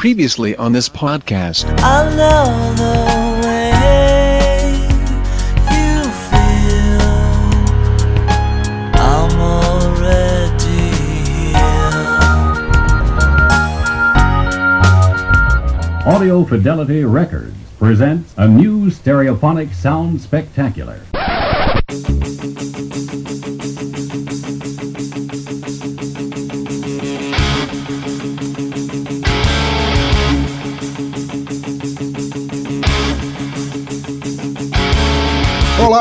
Previously on this podcast. I know the way you feel. I'm already here. Audio Fidelity Records presents a new stereophonic sound spectacular.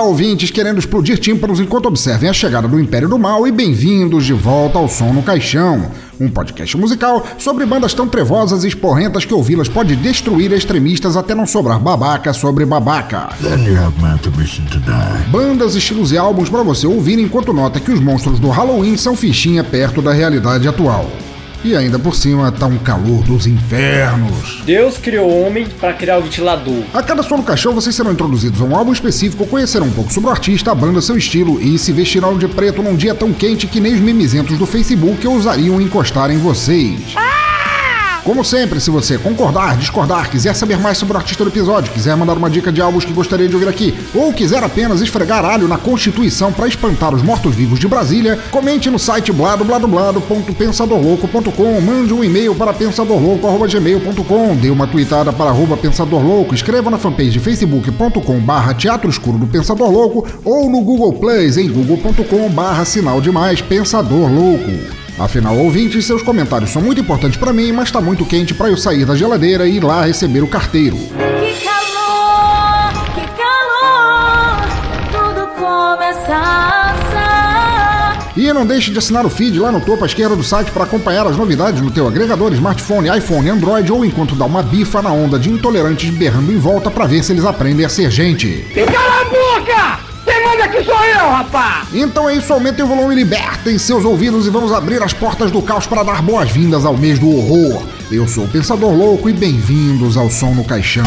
Ouvintes querendo explodir tímpanos enquanto observem a chegada do Império do Mal e bem-vindos de volta ao Som no Caixão, um podcast musical sobre bandas tão trevosas e esporrentas que ouvi-las pode destruir extremistas até não sobrar babaca sobre babaca. Bandas, estilos e álbuns para você ouvir enquanto nota que os monstros do Halloween são fichinha perto da realidade atual. E ainda por cima tá um calor dos infernos. Deus criou o homem para criar o ventilador. A cada som no caixão, vocês serão introduzidos a um álbum específico, conhecerão um pouco sobre o artista, a banda, seu estilo e se vestirão de preto num dia tão quente que nem os mimizentos do Facebook ousariam encostar em vocês. Como sempre, se você concordar, discordar, quiser saber mais sobre o artista do episódio, quiser mandar uma dica de álbuns que gostaria de ouvir aqui, ou quiser apenas esfregar alho na Constituição para espantar os mortos-vivos de Brasília, comente no site bladobladoblado.pensadorlouco.com, mande um e-mail para pensadorlouco.gmail.com, dê uma tweetada para arroba Pensador Louco, escreva na fanpage facebook.com barra Teatro Escuro do Pensador Louco ou no Google Plus em google.com barra Sinal Demais Pensador Louco. Afinal, ouvintes, seus comentários são muito importantes para mim, mas tá muito quente para eu sair da geladeira e ir lá receber o carteiro. Que calor, que calor, tudo começa a assar. E não deixe de assinar o feed lá no topo à esquerda do site para acompanhar as novidades no teu agregador, smartphone, iPhone, Android ou enquanto dá uma bifa na onda de intolerantes berrando em volta para ver se eles aprendem a ser gente. Cala a boca! Aqui sou eu, rapá! Então é isso, aumentem o volume, libertem seus ouvidos e vamos abrir as portas do caos para dar boas-vindas ao mês do horror. Eu sou o Pensador Louco e bem-vindos ao Som no Caixão.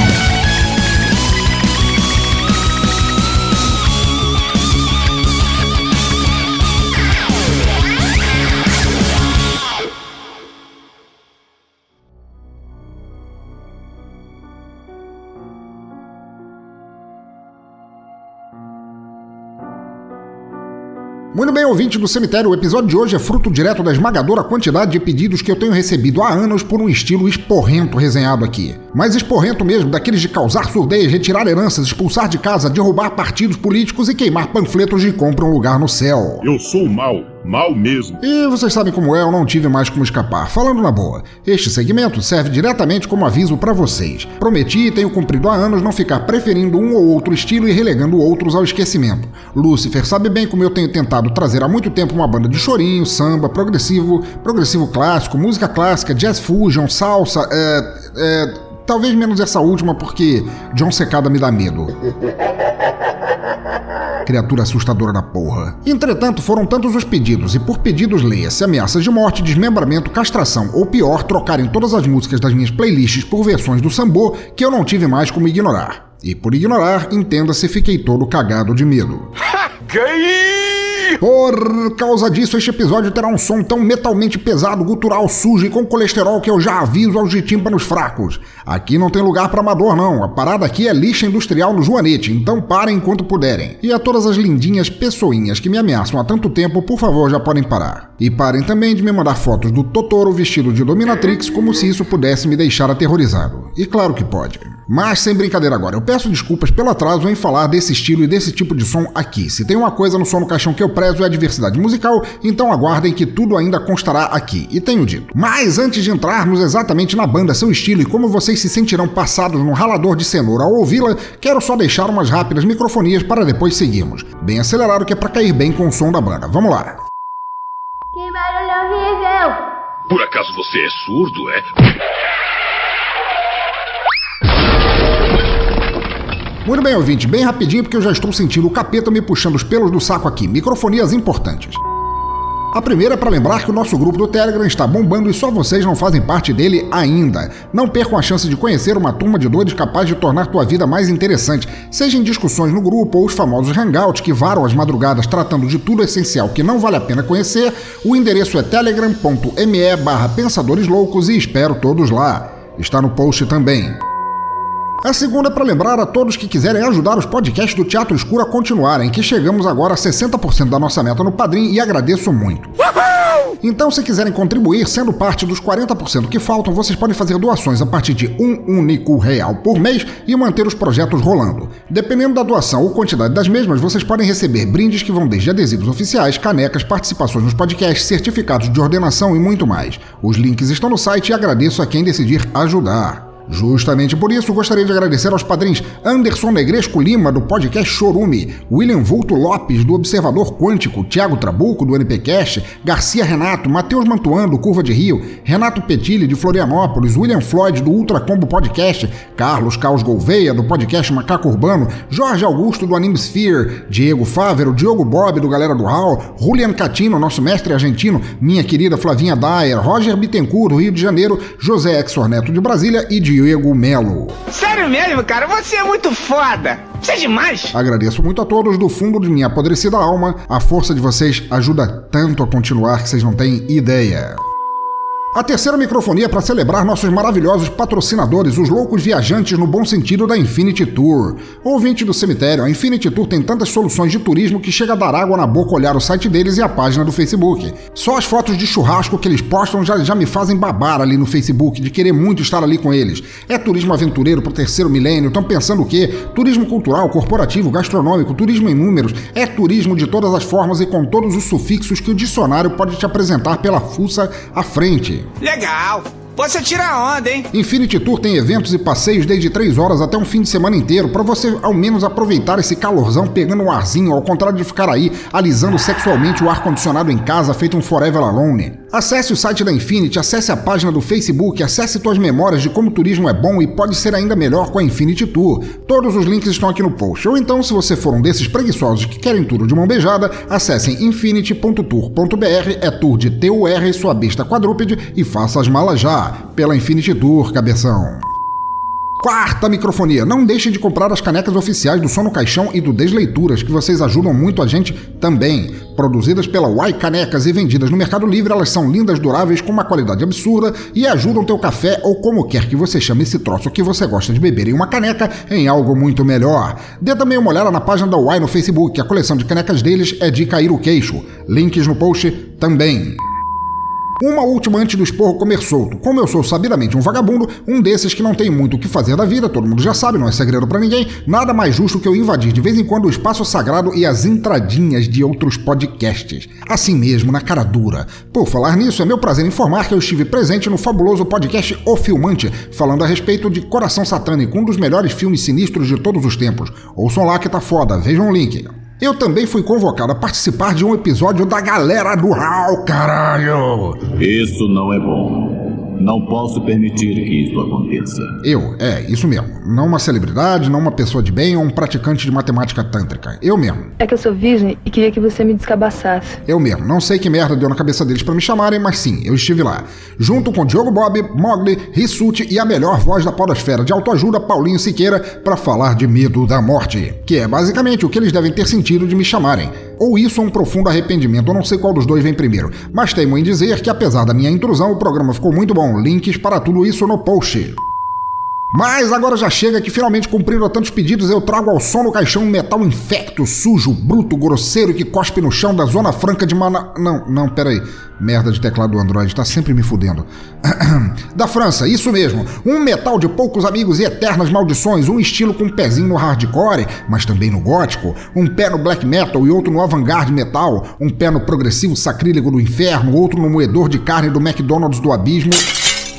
Muito bem, ouvinte do cemitério, o episódio de hoje é fruto direto da esmagadora quantidade de pedidos que eu tenho recebido há anos por um estilo esporrento resenhado aqui. Mas esporrento mesmo, daqueles de causar surdez, retirar heranças, expulsar de casa, derrubar partidos políticos e queimar panfletos de compra um lugar no céu. Eu sou o mal, mal mesmo. E vocês sabem como é, eu não tive mais como escapar. Falando na boa, este segmento serve diretamente como aviso para vocês. Prometi e tenho cumprido há anos não ficar preferindo um ou outro estilo e relegando outros ao esquecimento. Lúcifer sabe bem como eu tenho tentado trazer há muito tempo uma banda de chorinho, samba, progressivo, progressivo clássico, música clássica, jazz fusion, salsa, é, é, talvez menos essa última porque John Secada me dá medo. Criatura assustadora da porra. Entretanto, foram tantos os pedidos, e por pedidos leia-se ameaças de morte, desmembramento, castração ou pior, trocarem todas as músicas das minhas playlists por versões do sambô, que eu não tive mais como ignorar. E por ignorar, entenda-se, fiquei todo cagado de medo. Por causa disso, este episódio terá um som tão metalmente pesado, gutural, sujo e com colesterol que eu já aviso aos de tímpanos fracos. Aqui não tem lugar para amador, não. A parada aqui é lixa industrial no Joanete, então parem enquanto puderem. E a todas as lindinhas pessoinhas que me ameaçam há tanto tempo, por favor, já podem parar. E parem também de me mandar fotos do Totoro vestido de Dominatrix como se isso pudesse me deixar aterrorizado. E claro que pode. Mas sem brincadeira agora, eu peço desculpas pelo atraso em falar desse estilo e desse tipo de som aqui. Se tem uma coisa no som no caixão que eu prezo é a diversidade musical, então aguardem que tudo ainda constará aqui, e tenho dito. Mas antes de entrarmos exatamente na banda, seu estilo e como vocês se sentirão passados num ralador de cenoura ao ouvi-la, quero só deixar umas rápidas microfonias para depois seguirmos. Bem acelerado que é para cair bem com o som da banda. Vamos lá. Que barulho horrível. Por acaso você é surdo, é? Muito bem, ouvinte, bem rapidinho porque eu já estou sentindo o capeta me puxando os pelos do saco aqui. Microfonias importantes. A primeira é para lembrar que o nosso grupo do Telegram está bombando e só vocês não fazem parte dele ainda. Não percam a chance de conhecer uma turma de doidos capaz de tornar tua vida mais interessante, seja em discussões no grupo ou os famosos hangouts que varam as madrugadas tratando de tudo essencial que não vale a pena conhecer. O endereço é telegram.me barra pensadores loucos e espero todos lá. está no post também. A segunda é para lembrar a todos que quiserem ajudar os podcasts do Teatro Escuro a continuarem, que chegamos agora a 60% da nossa meta no Padrim e agradeço muito. Então, se quiserem contribuir, sendo parte dos 40% que faltam, vocês podem fazer doações a partir de um único real por mês e manter os projetos rolando. Dependendo da doação ou quantidade das mesmas, vocês podem receber brindes que vão desde adesivos oficiais, canecas, participações nos podcasts, certificados de ordenação e muito mais. Os links estão no site e agradeço a quem decidir ajudar. Justamente por isso, gostaria de agradecer aos padrinhos Anderson Negresco Lima, do podcast Chorume, William Vulto Lopes, do Observador Quântico, Tiago Trabuco, do NPcast, Garcia Renato, Matheus Mantuan, do Curva de Rio, Renato Petilli, de Florianópolis, William Floyd, do Ultra Combo Podcast, Carlos Caos Gouveia, do podcast Macaco Urbano, Jorge Augusto, do Anime Sphere, Diego Fávero, Diogo Bob, do Galera do Hall, Julian Catino, nosso mestre argentino, minha querida Flavinha Dyer, Roger Bittencourt, do Rio de Janeiro, José Exor Neto, de Brasília e Diego Melo. Sério mesmo, cara? Você é muito foda. Você é demais. Agradeço muito a todos do fundo de minha apodrecida alma. A força de vocês ajuda tanto a continuar que vocês não têm ideia. A terceira microfonia é para celebrar nossos maravilhosos patrocinadores, os loucos viajantes no bom sentido da Infinity Tour. Ouvinte do cemitério, a Infinity Tour tem tantas soluções de turismo que chega a dar água na boca olhar o site deles e a página do Facebook. Só as fotos de churrasco que eles postam já, já me fazem babar ali no Facebook, de querer muito estar ali com eles. É turismo aventureiro pro terceiro milênio, estão pensando o quê? Turismo cultural, corporativo, gastronômico, turismo em números. É turismo de todas as formas e com todos os sufixos que o dicionário pode te apresentar pela fuça à frente. Legal. Você tira onda, hein? Infinity Tour tem eventos e passeios desde 3 horas até um fim de semana inteiro para você ao menos aproveitar esse calorzão pegando um arzinho, ao contrário de ficar aí alisando sexualmente o ar-condicionado em casa feito um Forever Alone. Acesse o site da Infinity, acesse a página do Facebook, acesse tuas memórias de como o turismo é bom e pode ser ainda melhor com a Infinity Tour. Todos os links estão aqui no post. Ou então, se você for um desses preguiçosos que querem tudo de mão beijada, acessem infinity.tour.br, é tour de TUR, sua besta quadrúpede e faça as malas já pela Infinity Tour, cabeção. Quarta microfonia. Não deixe de comprar as canecas oficiais do Som no Caixão e do Desleituras, que vocês ajudam muito a gente também. Produzidas pela Y Canecas e vendidas no Mercado Livre, elas são lindas, duráveis, com uma qualidade absurda e ajudam teu café ou como quer que você chame esse troço que você gosta de beber em uma caneca em algo muito melhor. Dê também uma olhada na página da Y no Facebook, a coleção de canecas deles é de cair o queixo. Links no post também. Uma última antes do esporro comer solto. Como eu sou sabidamente um vagabundo, um desses que não tem muito o que fazer da vida, todo mundo já sabe, não é segredo para ninguém, nada mais justo que eu invadir de vez em quando o espaço sagrado e as entradinhas de outros podcasts. Assim mesmo, na cara dura. Por falar nisso, é meu prazer informar que eu estive presente no fabuloso podcast O Filmante, falando a respeito de Coração Satânico, um dos melhores filmes sinistros de todos os tempos. Ouçam lá que tá foda, vejam o link. Eu também fui convocado a participar de um episódio da Galera do Hall, caralho! Isso não é bom. Não posso permitir que isso aconteça. Eu, é, isso mesmo. Não uma celebridade, não uma pessoa de bem ou um praticante de matemática tântrica. Eu mesmo. É que eu sou virgem e queria que você me descabaçasse. Eu mesmo. Não sei que merda deu na cabeça deles para me chamarem, mas sim, eu estive lá. Junto com Diogo Bob, Mogli, Rissuti e a melhor voz da podosfera de autoajuda, Paulinho Siqueira, para falar de medo da morte. Que é basicamente o que eles devem ter sentido de me chamarem. Ou isso ou um profundo arrependimento, eu não sei qual dos dois vem primeiro. Mas teimo em dizer que apesar da minha intrusão, o programa ficou muito bom. Links para tudo isso no post. Mas agora já chega que finalmente cumprindo a tantos pedidos eu trago ao som no caixão um metal infecto, sujo, bruto, grosseiro que cospe no chão da Zona Franca de Mana... Não, não, peraí. Merda de teclado do Android, tá sempre me fudendo. da França, isso mesmo. Um metal de poucos amigos e eternas maldições, um estilo com um pezinho no hardcore, mas também no gótico, um pé no black metal e outro no avant-garde metal, um pé no progressivo sacrílego do inferno, outro no moedor de carne do McDonald's do abismo.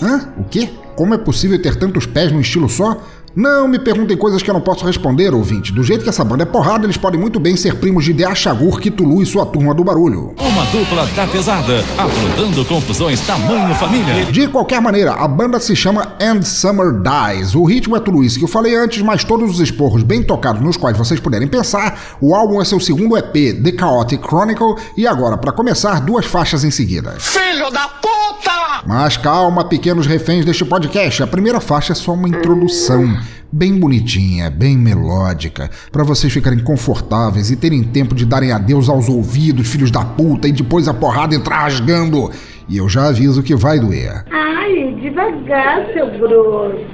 Hã? O quê? Como é possível ter tantos pés num estilo só? Não me perguntem coisas que eu não posso responder, ouvinte. Do jeito que essa banda é porrada, eles podem muito bem ser primos de Dea Chagur, Kitulu e sua turma do barulho. Uma dupla da pesada, aprontando confusões tamanho família. De qualquer maneira, a banda se chama And Summer Dies. O ritmo é tudo isso que eu falei antes, mas todos os esporros bem tocados nos quais vocês puderem pensar. O álbum é seu segundo EP, The Chaotic Chronicle, e agora, para começar, duas faixas em seguida. Filho da puta! Mas calma, pequenos reféns deste podcast. A primeira faixa é só uma introdução. Bem bonitinha, bem melódica, para vocês ficarem confortáveis e terem tempo de darem adeus aos ouvidos, filhos da puta, e depois a porrada entrar rasgando. E eu já aviso que vai doer. Ai, devagar, seu grosso.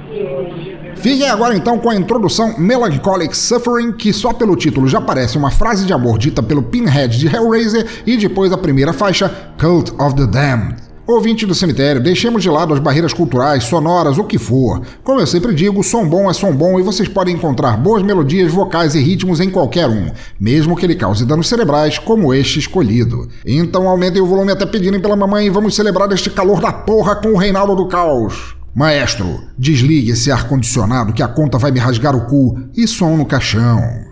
Fiquem agora então com a introdução Melancholic Suffering, que só pelo título já parece uma frase de amor dita pelo Pinhead de Hellraiser, e depois a primeira faixa, Cult of the Damned. Ouvinte do cemitério, deixemos de lado as barreiras culturais, sonoras, o que for. Como eu sempre digo, som bom é som bom e vocês podem encontrar boas melodias, vocais e ritmos em qualquer um, mesmo que ele cause danos cerebrais, como este escolhido. Então aumentem o volume até pedirem pela mamãe e vamos celebrar este calor da porra com o Reinaldo do Caos. Maestro, desligue esse ar-condicionado que a conta vai me rasgar o cu e som no caixão.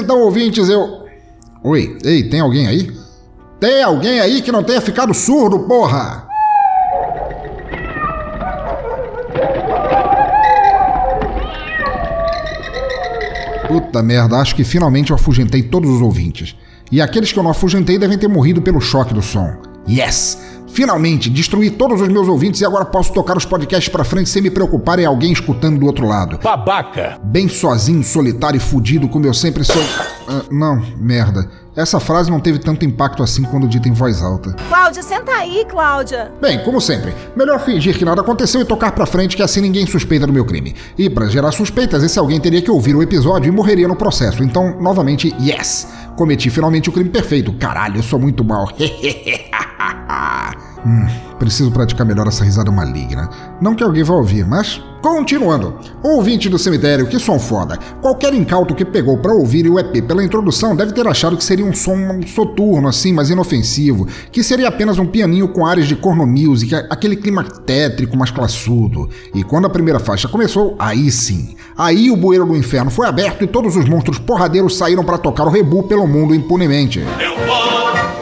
Então, ouvintes, eu. Oi, ei, tem alguém aí? Tem alguém aí que não tenha ficado surdo, porra! Puta merda, acho que finalmente eu afugentei todos os ouvintes. E aqueles que eu não afugentei devem ter morrido pelo choque do som. Yes! Finalmente, destruí todos os meus ouvintes e agora posso tocar os podcasts pra frente sem me preocupar em alguém escutando do outro lado. Babaca! Bem sozinho, solitário e fudido, como eu sempre sou. Ah, não, merda. Essa frase não teve tanto impacto assim quando dita em voz alta. Cláudia, senta aí, Cláudia. Bem, como sempre, melhor fingir que nada aconteceu e tocar pra frente que assim ninguém suspeita do meu crime. E pra gerar suspeitas, esse alguém teria que ouvir o episódio e morreria no processo. Então, novamente, yes! Cometi finalmente o crime perfeito. Caralho, eu sou muito mal. hum, preciso praticar melhor essa risada maligna. Não que alguém vá ouvir, mas. Continuando. Ouvinte do cemitério, que som foda. Qualquer incauto que pegou pra ouvir o EP pela introdução deve ter achado que seria um som soturno, assim, mas inofensivo. Que seria apenas um pianinho com áreas de corno music, aquele clima tétrico, mas classudo. E quando a primeira faixa começou, aí sim. Aí o bueiro do inferno foi aberto e todos os monstros porradeiros saíram para tocar o rebu pelo mundo impunemente. Eu vou,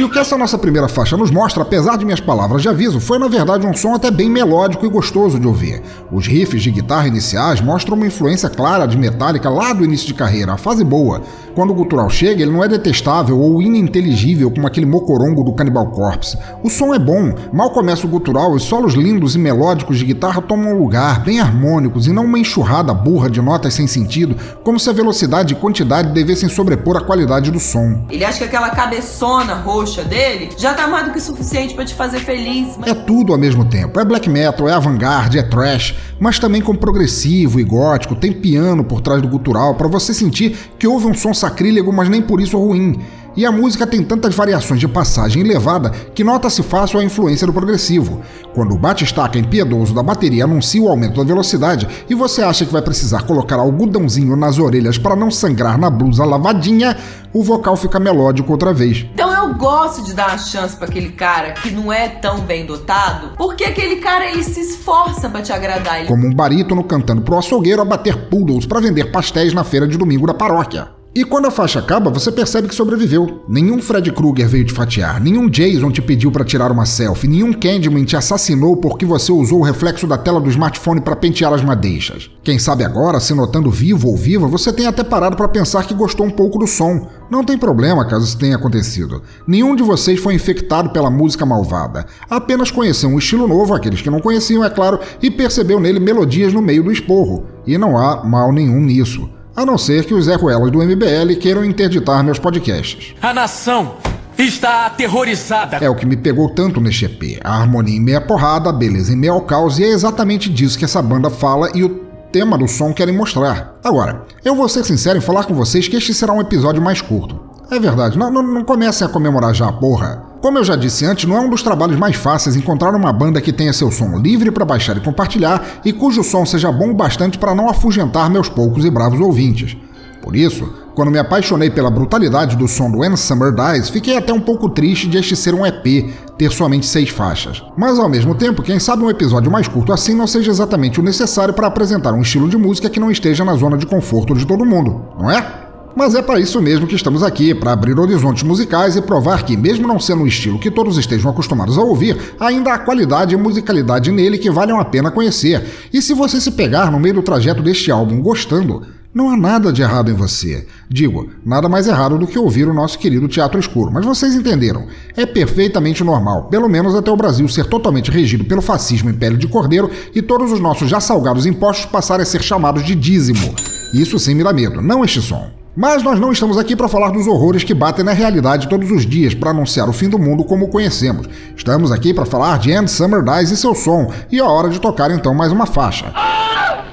E o que essa nossa primeira faixa nos mostra, apesar de minhas palavras de aviso, foi na verdade um som até bem melódico e gostoso de ouvir. Os riffs de guitarra iniciais mostram uma influência clara de Metallica lá do início de carreira, a fase boa. Quando o gutural chega, ele não é detestável ou ininteligível como aquele mocorongo do Cannibal Corpse. O som é bom, mal começa o gutural, os solos lindos e melódicos de guitarra tomam lugar, bem harmônicos e não uma enxurrada burra de notas sem sentido, como se a velocidade e quantidade devessem sobrepor a qualidade do som. Ele acha que aquela cabeçona roxa dele já tá mais do que suficiente para te fazer feliz. Mas... É tudo ao mesmo tempo. É black metal, é avant-garde, é trash, mas também com progressivo e gótico, tem piano por trás do gutural para você sentir que houve um som sacrílego, mas nem por isso ruim. E a música tem tantas variações de passagem elevada que nota-se fácil a influência do progressivo. Quando o bate-estaca impiedoso da bateria anuncia o aumento da velocidade e você acha que vai precisar colocar algodãozinho nas orelhas para não sangrar na blusa lavadinha, o vocal fica melódico outra vez. Então eu gosto de dar uma chance para aquele cara que não é tão bem dotado, porque aquele cara ele se esforça para te agradar. Como um barítono cantando pro açougueiro a bater poodles para vender pastéis na feira de domingo da paróquia. E quando a faixa acaba, você percebe que sobreviveu. Nenhum Fred Krueger veio te fatiar, nenhum Jason te pediu para tirar uma selfie, nenhum Candyman te assassinou porque você usou o reflexo da tela do smartphone para pentear as madeixas. Quem sabe agora, se notando vivo ou viva, você tem até parado para pensar que gostou um pouco do som. Não tem problema caso isso tenha acontecido. Nenhum de vocês foi infectado pela música malvada. Apenas conheceu um estilo novo, aqueles que não conheciam, é claro, e percebeu nele melodias no meio do esporro. E não há mal nenhum nisso. A não ser que os Zé Ruelas do MBL queiram interditar meus podcasts. A nação está aterrorizada. É o que me pegou tanto neste EP. A harmonia em meia porrada, a beleza em meio ao caos, e é exatamente disso que essa banda fala e o tema do som querem mostrar. Agora, eu vou ser sincero em falar com vocês que este será um episódio mais curto. É verdade, não, não, não comecem a comemorar já, porra. Como eu já disse antes, não é um dos trabalhos mais fáceis encontrar uma banda que tenha seu som livre para baixar e compartilhar e cujo som seja bom o bastante para não afugentar meus poucos e bravos ouvintes. Por isso, quando me apaixonei pela brutalidade do som do When Summer Dies, fiquei até um pouco triste de este ser um EP, ter somente seis faixas. Mas ao mesmo tempo, quem sabe um episódio mais curto assim não seja exatamente o necessário para apresentar um estilo de música que não esteja na zona de conforto de todo mundo, não é? Mas é para isso mesmo que estamos aqui, para abrir horizontes musicais e provar que, mesmo não sendo um estilo que todos estejam acostumados a ouvir, ainda há qualidade e musicalidade nele que valham a pena conhecer. E se você se pegar no meio do trajeto deste álbum gostando, não há nada de errado em você. Digo, nada mais errado do que ouvir o nosso querido Teatro Escuro, mas vocês entenderam. É perfeitamente normal, pelo menos até o Brasil ser totalmente regido pelo fascismo em pele de cordeiro e todos os nossos já salgados impostos passarem a ser chamados de dízimo. Isso sim me dá medo, não este som. Mas nós não estamos aqui para falar dos horrores que batem na realidade todos os dias para anunciar o fim do mundo como o conhecemos. Estamos aqui para falar de End Summer Dies e seu som, e é hora de tocar então mais uma faixa.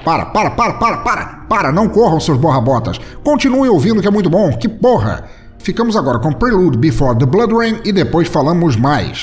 Para, para, para, para, para, para, não corram seus borrabotas. Continuem ouvindo que é muito bom, que porra. Ficamos agora com Prelude Before the Blood Rain e depois falamos mais.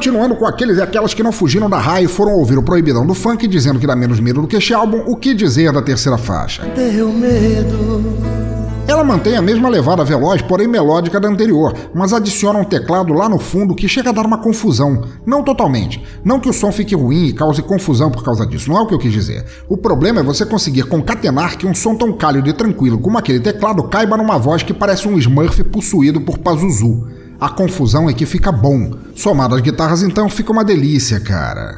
Continuando com aqueles e aquelas que não fugiram da raia e foram ouvir o Proibidão do Funk dizendo que dá menos medo do que este álbum, o que dizer da terceira faixa? Deu medo. Ela mantém a mesma levada veloz, porém melódica da anterior, mas adiciona um teclado lá no fundo que chega a dar uma confusão. Não totalmente. Não que o som fique ruim e cause confusão por causa disso, não é o que eu quis dizer. O problema é você conseguir concatenar que um som tão cálido e tranquilo como aquele teclado caiba numa voz que parece um Smurf possuído por Pazuzu. A confusão é que fica bom. Somado às guitarras, então, fica uma delícia, cara.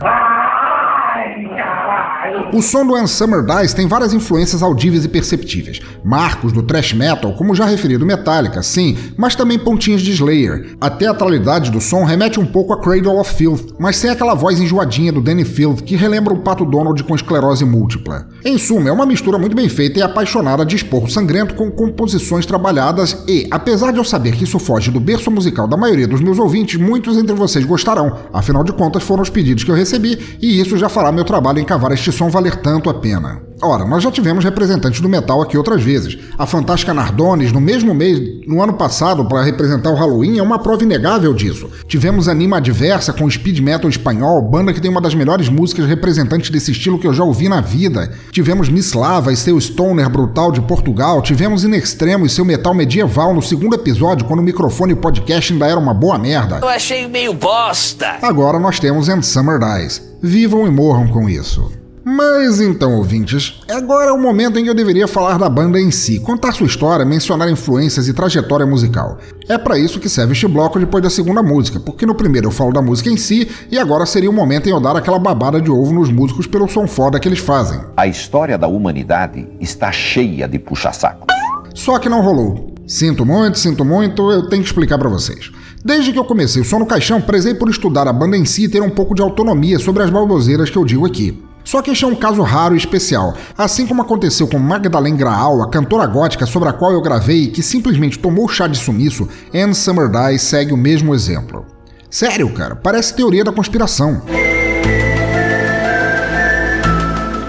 O som do Summer Dies tem várias influências audíveis e perceptíveis. Marcos do thrash metal, como já referido Metallica, sim, mas também pontinhas de Slayer. A teatralidade do som remete um pouco a Cradle of Filth, mas sem aquela voz enjoadinha do Danny Field que relembra o Pato Donald com esclerose múltipla. Em suma, é uma mistura muito bem feita e apaixonada de esporro sangrento com composições trabalhadas e, apesar de eu saber que isso foge do berço musical da maioria dos meus ouvintes, muitos entre vocês gostarão. Afinal de contas, foram os pedidos que eu recebi e isso já fará meu trabalho em cavar este som valer tanto a pena. Ora, nós já tivemos representantes do metal aqui outras vezes. A fantástica Nardones, no mesmo mês, no ano passado, para representar o Halloween, é uma prova inegável disso. Tivemos Anima Adversa com speed metal espanhol, banda que tem uma das melhores músicas representantes desse estilo que eu já ouvi na vida. Tivemos Miss Lava e seu stoner brutal de Portugal. Tivemos In Extremo e seu metal medieval no segundo episódio, quando o microfone e o podcast ainda era uma boa merda. Eu achei meio bosta. Agora nós temos And Summer Dies. Vivam e morram com isso. Mas então, ouvintes, agora é o momento em que eu deveria falar da banda em si, contar sua história, mencionar influências e trajetória musical. É para isso que serve este bloco depois da segunda música, porque no primeiro eu falo da música em si e agora seria o momento em eu dar aquela babada de ovo nos músicos pelo som foda que eles fazem. A história da humanidade está cheia de puxa-saco. Só que não rolou. Sinto muito, sinto muito, eu tenho que explicar para vocês. Desde que eu comecei o som no caixão, prezei por estudar a banda em si e ter um pouco de autonomia sobre as baboseiras que eu digo aqui. Só que este é um caso raro e especial, assim como aconteceu com Magdalene Graal, a cantora gótica sobre a qual eu gravei e que simplesmente tomou chá de sumiço, Anne Summer Dies segue o mesmo exemplo. Sério, cara, parece teoria da conspiração.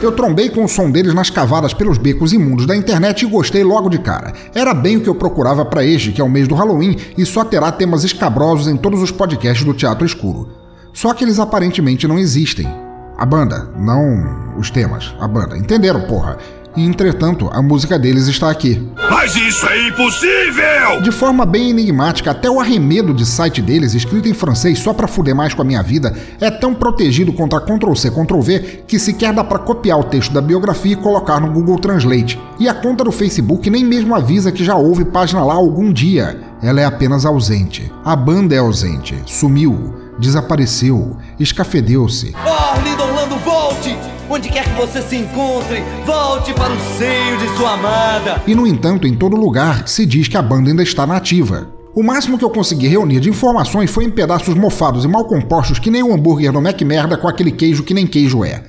Eu trombei com o som deles nas cavadas pelos becos imundos da internet e gostei logo de cara. Era bem o que eu procurava para este, que é o mês do Halloween, e só terá temas escabrosos em todos os podcasts do Teatro Escuro. Só que eles aparentemente não existem. A banda, não os temas, a banda. Entenderam, porra? E, entretanto, a música deles está aqui. Mas isso é impossível! De forma bem enigmática, até o arremedo de site deles, escrito em francês só pra fuder mais com a minha vida, é tão protegido contra Ctrl-C, Ctrl-V que sequer dá pra copiar o texto da biografia e colocar no Google Translate. E a conta do Facebook nem mesmo avisa que já houve página lá algum dia. Ela é apenas ausente. A banda é ausente. Sumiu. Desapareceu. Escafedeu-se. Oh, Orlando, volte! Onde quer que você se encontre, volte para o seio de sua amada. E no entanto, em todo lugar se diz que a banda ainda está nativa. O máximo que eu consegui reunir de informações foi em pedaços mofados e mal compostos que nem o hambúrguer do Mac Merda com aquele queijo que nem queijo é.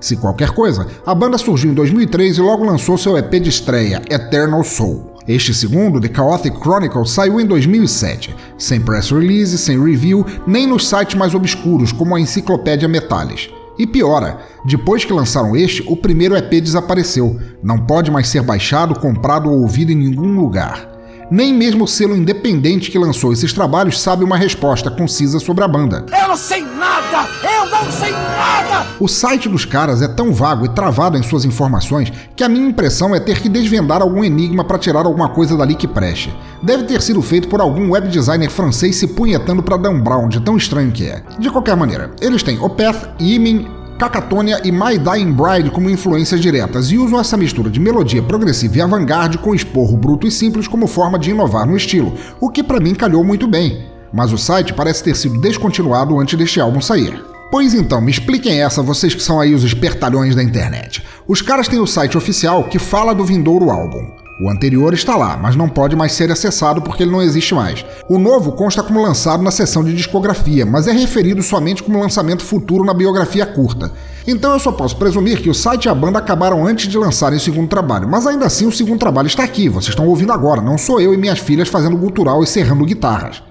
Se qualquer coisa, a banda surgiu em 2003 e logo lançou seu EP de estreia, Eternal Soul. Este segundo, The Chaotic Chronicle, saiu em 2007, sem press release, sem review, nem nos sites mais obscuros como a Enciclopédia Metalis. E piora, depois que lançaram este, o primeiro EP desapareceu. Não pode mais ser baixado, comprado ou ouvido em nenhum lugar. Nem mesmo o selo independente que lançou esses trabalhos sabe uma resposta concisa sobre a banda. Eu não sei nada! Eu não sei nada! O site dos caras é tão vago e travado em suas informações que a minha impressão é ter que desvendar algum enigma para tirar alguma coisa dali que preste. Deve ter sido feito por algum web designer francês se punhetando para Dan Brown, de tão estranho que é. De qualquer maneira, eles têm Opeth, Yimin, Kakatonia e My Dying Bride como influências diretas e usam essa mistura de melodia progressiva e avant-garde com esporro bruto e simples como forma de inovar no estilo, o que para mim calhou muito bem. Mas o site parece ter sido descontinuado antes deste álbum sair. Pois então, me expliquem essa, vocês que são aí os espertalhões da internet. Os caras têm o site oficial que fala do vindouro álbum. O anterior está lá, mas não pode mais ser acessado porque ele não existe mais. O novo consta como lançado na seção de discografia, mas é referido somente como lançamento futuro na biografia curta. Então eu só posso presumir que o site e a banda acabaram antes de lançarem o segundo trabalho, mas ainda assim o segundo trabalho está aqui, vocês estão ouvindo agora, não sou eu e minhas filhas fazendo gutural e serrando guitarras.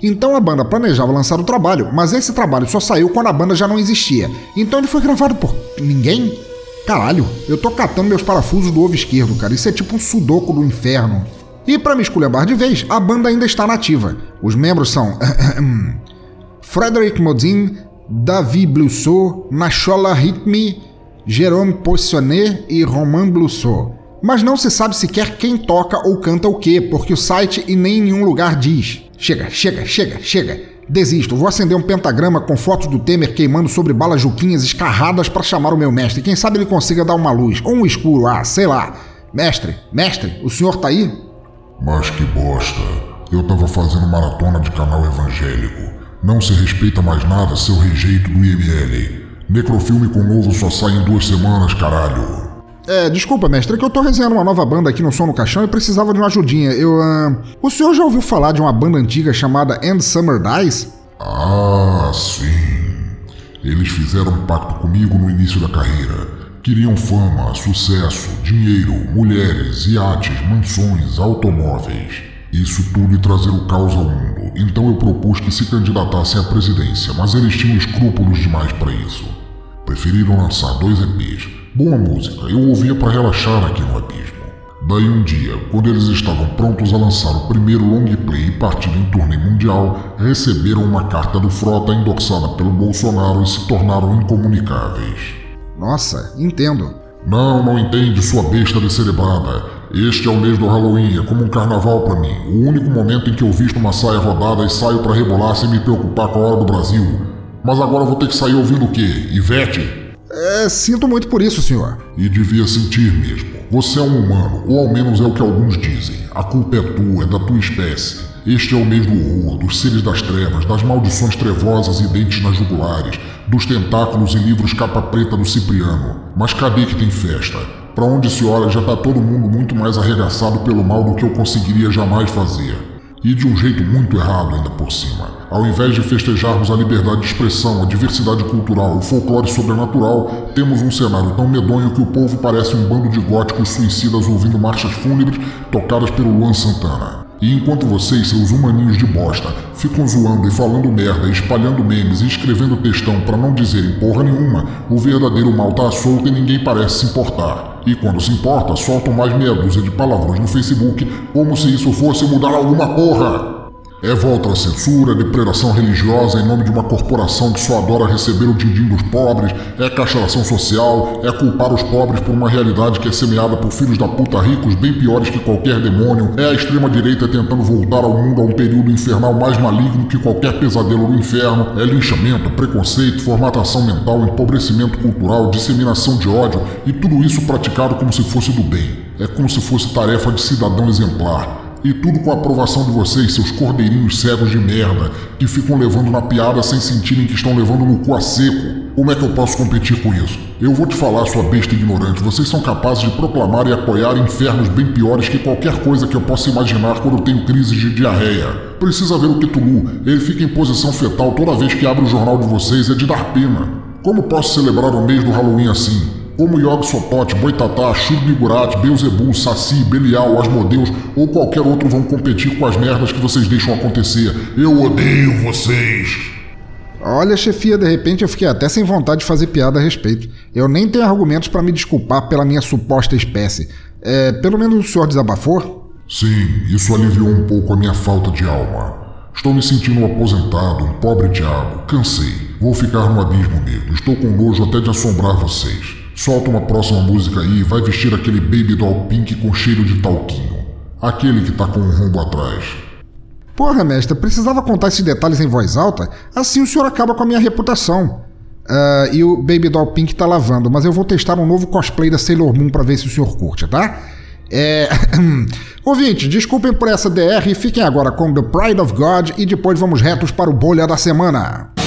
Então a banda planejava lançar o trabalho, mas esse trabalho só saiu quando a banda já não existia. Então ele foi gravado por ninguém? Caralho, eu tô catando meus parafusos do ovo esquerdo, cara. Isso é tipo um sudoku do inferno. E para me esculhambar de vez, a banda ainda está nativa. Os membros são Frederic Modin, David Blussot, Nachola Ritmi, Jérôme Poissonnet e Romain Blussot. Mas não se sabe sequer quem toca ou canta o que, porque o site e nem em nenhum lugar diz. Chega, chega, chega, chega. Desisto, vou acender um pentagrama com fotos do Temer queimando sobre balas juquinhas escarradas para chamar o meu mestre. Quem sabe ele consiga dar uma luz, ou um escuro, ah, sei lá. Mestre, mestre, o senhor tá aí? Mas que bosta. Eu tava fazendo maratona de canal evangélico. Não se respeita mais nada seu rejeito do IML. Necrofilme com novo só sai em duas semanas, caralho. É, desculpa, mestre, é que eu tô resenhando uma nova banda aqui no Som no Caixão e precisava de uma ajudinha. Eu, uh... O senhor já ouviu falar de uma banda antiga chamada End Summer Dies? Ah, sim. Eles fizeram um pacto comigo no início da carreira. Queriam fama, sucesso, dinheiro, mulheres, iates, mansões, automóveis. Isso tudo e trazer o caos ao mundo. Então eu propus que se candidatassem à presidência, mas eles tinham escrúpulos demais para isso. Preferiram lançar dois EPs, Boa música, eu ouvia para relaxar aqui no abismo. Daí um dia, quando eles estavam prontos a lançar o primeiro long play e partir em turnê mundial, receberam uma carta do Frota endossada pelo Bolsonaro e se tornaram incomunicáveis. Nossa, entendo. Não, não entende, sua besta descerebrada. Este é o mês do Halloween, é como um carnaval para mim. O único momento em que eu visto uma saia rodada e saio para rebolar sem me preocupar com a hora do Brasil. Mas agora vou ter que sair ouvindo o quê? Ivete? É, sinto muito por isso, senhor. E devia sentir mesmo. Você é um humano, ou ao menos é o que alguns dizem. A culpa é tua, é da tua espécie. Este é o mês do horror, dos seres das trevas, das maldições trevosas e dentes nas jugulares, dos tentáculos e livros capa preta do Cipriano. Mas cadê que tem festa? Para onde se olha já tá todo mundo muito mais arregaçado pelo mal do que eu conseguiria jamais fazer. E de um jeito muito errado ainda por cima. Ao invés de festejarmos a liberdade de expressão, a diversidade cultural, o folclore sobrenatural, temos um cenário tão medonho que o povo parece um bando de góticos suicidas ouvindo marchas fúnebres tocadas pelo Luan Santana. E enquanto vocês, seus humaninhos de bosta, ficam zoando e falando merda, espalhando memes e escrevendo textão para não dizerem porra nenhuma, o verdadeiro mal tá solto e ninguém parece se importar. E quando se importa, soltam mais meia dúzia de palavrões no Facebook, como se isso fosse mudar alguma porra. É volta à censura, depredação religiosa em nome de uma corporação que só adora receber o din-din dos pobres, é castração social, é culpar os pobres por uma realidade que é semeada por filhos da puta ricos bem piores que qualquer demônio, é a extrema-direita tentando voltar ao mundo a um período infernal mais maligno que qualquer pesadelo do inferno, é linchamento, preconceito, formatação mental, empobrecimento cultural, disseminação de ódio e tudo isso praticado como se fosse do bem. É como se fosse tarefa de cidadão exemplar. E tudo com a aprovação de vocês, seus cordeirinhos cegos de merda, que ficam levando na piada sem sentirem que estão levando no cu a seco. Como é que eu posso competir com isso? Eu vou te falar, sua besta ignorante, vocês são capazes de proclamar e apoiar infernos bem piores que qualquer coisa que eu possa imaginar quando tenho crises de diarreia. Precisa ver o Kitulu, ele fica em posição fetal toda vez que abre o jornal de vocês, é de dar pena. Como posso celebrar o mês do Halloween assim? Como Yogi Sotote, Boitatá, Shiro Migurat, Beelzebub, Saci, Belial, Asmodeus ou qualquer outro vão competir com as merdas que vocês deixam acontecer. Eu odeio vocês! Olha, chefia, de repente eu fiquei até sem vontade de fazer piada a respeito. Eu nem tenho argumentos para me desculpar pela minha suposta espécie. É, pelo menos o senhor desabafou? Sim, isso aliviou um pouco a minha falta de alma. Estou me sentindo um aposentado, um pobre diabo. Cansei. Vou ficar no abismo mesmo. Estou com nojo até de assombrar vocês. Solta uma próxima música aí e vai vestir aquele baby doll pink com cheiro de talquinho. Aquele que tá com um rombo atrás. Porra, mestre, precisava contar esses detalhes em voz alta? Assim o senhor acaba com a minha reputação. Uh, e o Baby Doll Pink tá lavando, mas eu vou testar um novo cosplay da Sailor Moon pra ver se o senhor curte, tá? É. Ouvinte, desculpem por essa DR e fiquem agora com The Pride of God e depois vamos retos para o bolha da semana.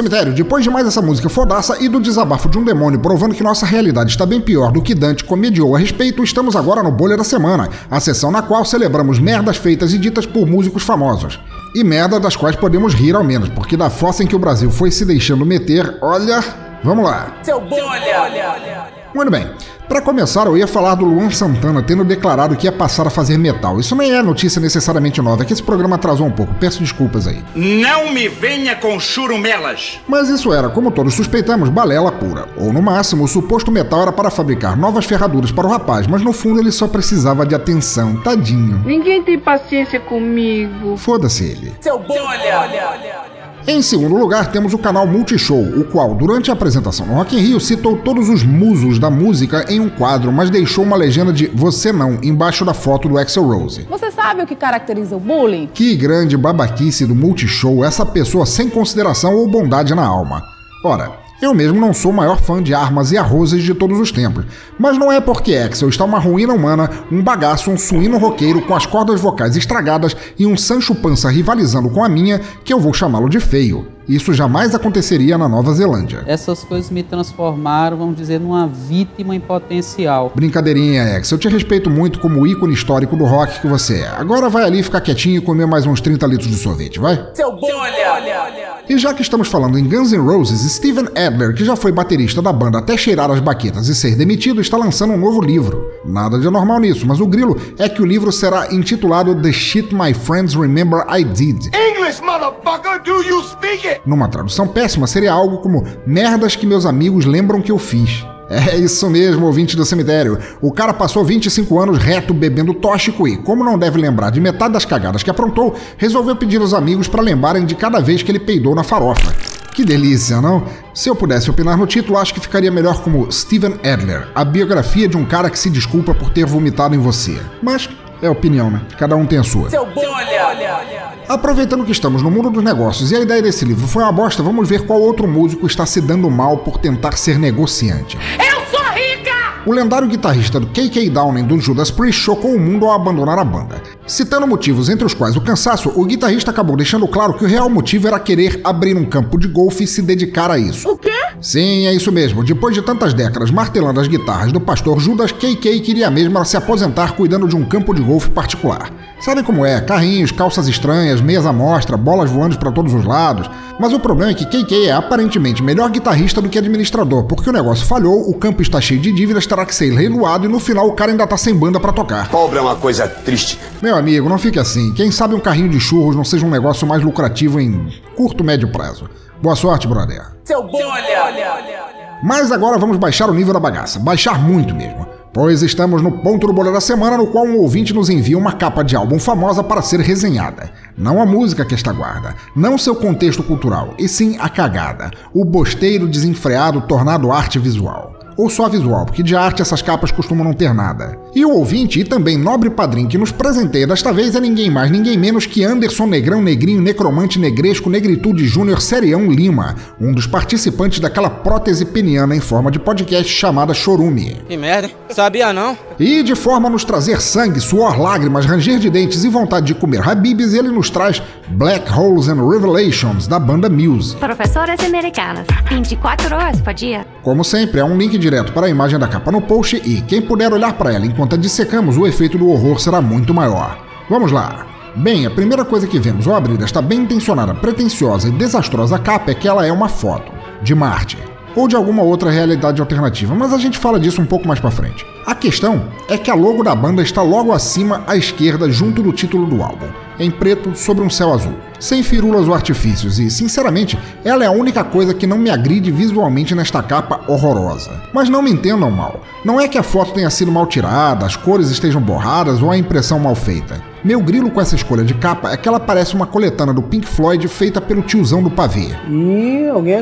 Cemitério, depois de mais essa música fodaça e do desabafo de um demônio provando que nossa realidade está bem pior do que Dante comediou a respeito, estamos agora no Bolha da Semana, a sessão na qual celebramos merdas feitas e ditas por músicos famosos. E merda das quais podemos rir ao menos, porque da fossa em que o Brasil foi se deixando meter, olha. Vamos lá. Seu bolha! Muito bem. Para começar, eu ia falar do Luan Santana tendo declarado que ia passar a fazer metal. Isso nem é notícia necessariamente nova, é que esse programa atrasou um pouco. Peço desculpas aí. Não me venha com churumelas! Mas isso era, como todos suspeitamos, balela pura. Ou no máximo, o suposto metal era para fabricar novas ferraduras para o rapaz, mas no fundo ele só precisava de atenção. Tadinho. Ninguém tem paciência comigo. Foda-se ele. Seu bolha! Em segundo lugar, temos o canal Multishow, o qual, durante a apresentação no Rock in Rio, citou todos os musos da música em um quadro, mas deixou uma legenda de Você Não embaixo da foto do Axel Rose. Você sabe o que caracteriza o bullying? Que grande babaquice do Multishow essa pessoa sem consideração ou bondade na alma. Ora, eu mesmo não sou o maior fã de armas e arrozes de todos os tempos, mas não é porque Axel está uma ruína humana, um bagaço, um suíno roqueiro com as cordas vocais estragadas e um Sancho Pança rivalizando com a minha que eu vou chamá-lo de feio. Isso jamais aconteceria na Nova Zelândia. Essas coisas me transformaram, vamos dizer, numa vítima em potencial. Brincadeirinha, Axel. Eu te respeito muito como ícone histórico do rock que você é. Agora vai ali ficar quietinho e comer mais uns 30 litros de sorvete, vai? Seu bolha! E já que estamos falando em Guns N' Roses, Steven Adler, que já foi baterista da banda até cheirar as baquetas e ser demitido, está lançando um novo livro. Nada de anormal nisso, mas o grilo é que o livro será intitulado The Shit My Friends Remember I Did. English, motherfucker, do you speak it? Numa tradução péssima, seria algo como Merdas que meus amigos lembram que eu fiz. É isso mesmo, ouvinte do cemitério. O cara passou 25 anos reto bebendo tóxico e, como não deve lembrar de metade das cagadas que aprontou, resolveu pedir aos amigos para lembrarem de cada vez que ele peidou na farofa. Que delícia, não? Se eu pudesse opinar no título, acho que ficaria melhor como Steven Adler, a biografia de um cara que se desculpa por ter vomitado em você. Mas é opinião, né? Cada um tem a sua. Seu bolha! Aproveitando que estamos no mundo dos negócios e a ideia desse livro foi uma bosta, vamos ver qual outro músico está se dando mal por tentar ser negociante. Eu sou rica! O lendário guitarrista do KK Downing do Judas Priest chocou o mundo ao abandonar a banda. Citando motivos entre os quais o cansaço, o guitarrista acabou deixando claro que o real motivo era querer abrir um campo de golfe e se dedicar a isso. O quê? Sim, é isso mesmo. Depois de tantas décadas martelando as guitarras do pastor Judas, KK queria mesmo se aposentar cuidando de um campo de golfe particular. Sabe como é? Carrinhos, calças estranhas, meias à mostra, bolas voando para todos os lados. Mas o problema é que KK é aparentemente melhor guitarrista do que administrador, porque o negócio falhou, o campo está cheio de dívidas, terá que ser leiloado e no final o cara ainda tá sem banda para tocar. Pobre é uma coisa triste. Meu amigo, não fique assim. Quem sabe um carrinho de churros não seja um negócio mais lucrativo em curto médio prazo. Boa sorte, brother. Seu bolha! Mas agora vamos baixar o nível da bagaça. Baixar muito mesmo. Pois estamos no ponto do bolha da semana no qual um ouvinte nos envia uma capa de álbum famosa para ser resenhada. Não a música que esta guarda, não seu contexto cultural, e sim a cagada, o bosteiro desenfreado tornado arte visual. Ou só visual, porque de arte essas capas costumam não ter nada. E o ouvinte e também nobre padrinho que nos presenteia desta vez é ninguém mais, ninguém menos que Anderson Negrão Negrinho Necromante Negresco Negritude Júnior Serião Lima, um dos participantes daquela prótese peniana em forma de podcast chamada Chorume. Que merda, sabia não? E de forma a nos trazer sangue, suor, lágrimas, ranger de dentes e vontade de comer habibs, ele nos traz Black Holes and Revelations, da banda Muse. Professoras americanas, 24 horas por dia. Como sempre, há um link direto para a imagem da capa no post e quem puder olhar para ela enquanto a dissecamos, o efeito do horror será muito maior. Vamos lá! Bem, a primeira coisa que vemos ao abrir esta bem intencionada, pretensiosa e desastrosa capa é que ela é uma foto de Marte ou de alguma outra realidade alternativa, mas a gente fala disso um pouco mais para frente. A questão é que a logo da banda está logo acima à esquerda, junto do título do álbum, em preto sobre um céu azul, sem firulas ou artifícios, e, sinceramente, ela é a única coisa que não me agride visualmente nesta capa horrorosa. Mas não me entendam mal, não é que a foto tenha sido mal tirada, as cores estejam borradas ou a impressão mal feita. Meu grilo com essa escolha de capa é que ela parece uma coletânea do Pink Floyd feita pelo tiozão do pavê. Ih, alguém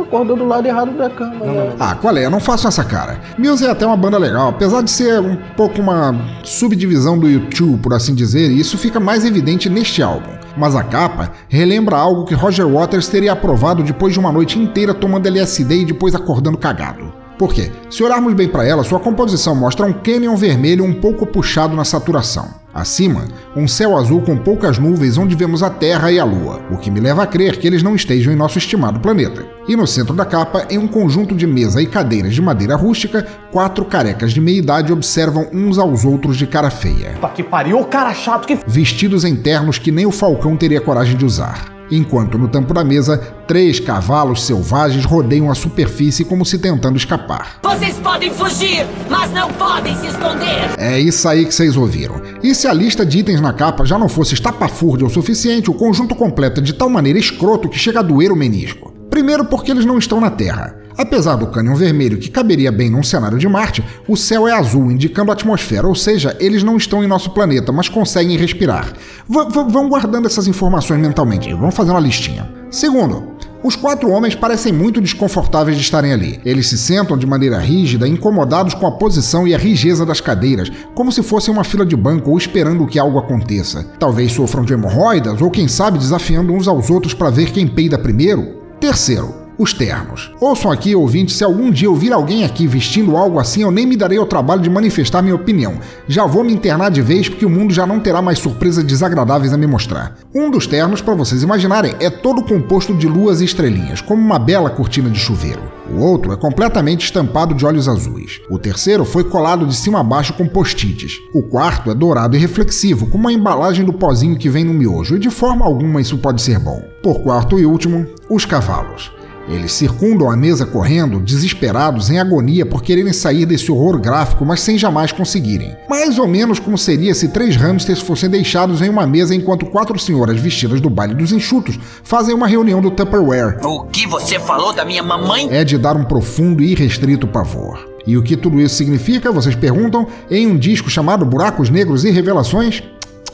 acordou do lado errado da cama. Né? Ah, qual é? Não façam essa cara. Muse é até uma banda legal, apesar de ser um pouco uma subdivisão do YouTube, por assim dizer, e isso fica mais evidente neste álbum. Mas a capa relembra algo que Roger Waters teria aprovado depois de uma noite inteira tomando LSD e depois acordando cagado. Por quê? Se olharmos bem para ela, sua composição mostra um cânion vermelho um pouco puxado na saturação. Acima, um céu azul com poucas nuvens onde vemos a Terra e a Lua, o que me leva a crer que eles não estejam em nosso estimado planeta. E no centro da capa, em um conjunto de mesa e cadeiras de madeira rústica, quatro carecas de meia idade observam uns aos outros de cara feia. Que pariu, cara chato que. Vestidos em ternos que nem o Falcão teria coragem de usar enquanto no tampo da mesa, três cavalos selvagens rodeiam a superfície como se tentando escapar. Vocês podem fugir, mas não podem se esconder! É isso aí que vocês ouviram. E se a lista de itens na capa já não fosse estapafúrdia o suficiente, o conjunto completa de tal maneira escroto que chega a doer o menisco. Primeiro porque eles não estão na Terra. Apesar do cânion vermelho que caberia bem num cenário de Marte, o céu é azul, indicando a atmosfera, ou seja, eles não estão em nosso planeta, mas conseguem respirar. V vão guardando essas informações mentalmente, vamos fazer uma listinha. Segundo, os quatro homens parecem muito desconfortáveis de estarem ali. Eles se sentam de maneira rígida, incomodados com a posição e a rigidez das cadeiras, como se fossem uma fila de banco ou esperando que algo aconteça. Talvez sofram de hemorroidas ou, quem sabe, desafiando uns aos outros para ver quem peida primeiro. Terceiro, os ternos. Ouçam aqui, ouvintes, se algum dia eu vir alguém aqui vestindo algo assim, eu nem me darei ao trabalho de manifestar minha opinião. Já vou me internar de vez porque o mundo já não terá mais surpresas desagradáveis a me mostrar. Um dos ternos, para vocês imaginarem, é todo composto de luas e estrelinhas, como uma bela cortina de chuveiro. O outro é completamente estampado de olhos azuis. O terceiro foi colado de cima a baixo com post-its. O quarto é dourado e reflexivo, com uma embalagem do pozinho que vem no miojo, e de forma alguma isso pode ser bom. Por quarto e último, os cavalos. Eles circundam a mesa correndo, desesperados, em agonia por quererem sair desse horror gráfico, mas sem jamais conseguirem. Mais ou menos como seria se três hamsters fossem deixados em uma mesa enquanto quatro senhoras vestidas do baile dos enxutos fazem uma reunião do Tupperware. O que você falou da minha mamãe? É de dar um profundo e irrestrito pavor. E o que tudo isso significa, vocês perguntam, em um disco chamado Buracos Negros e Revelações?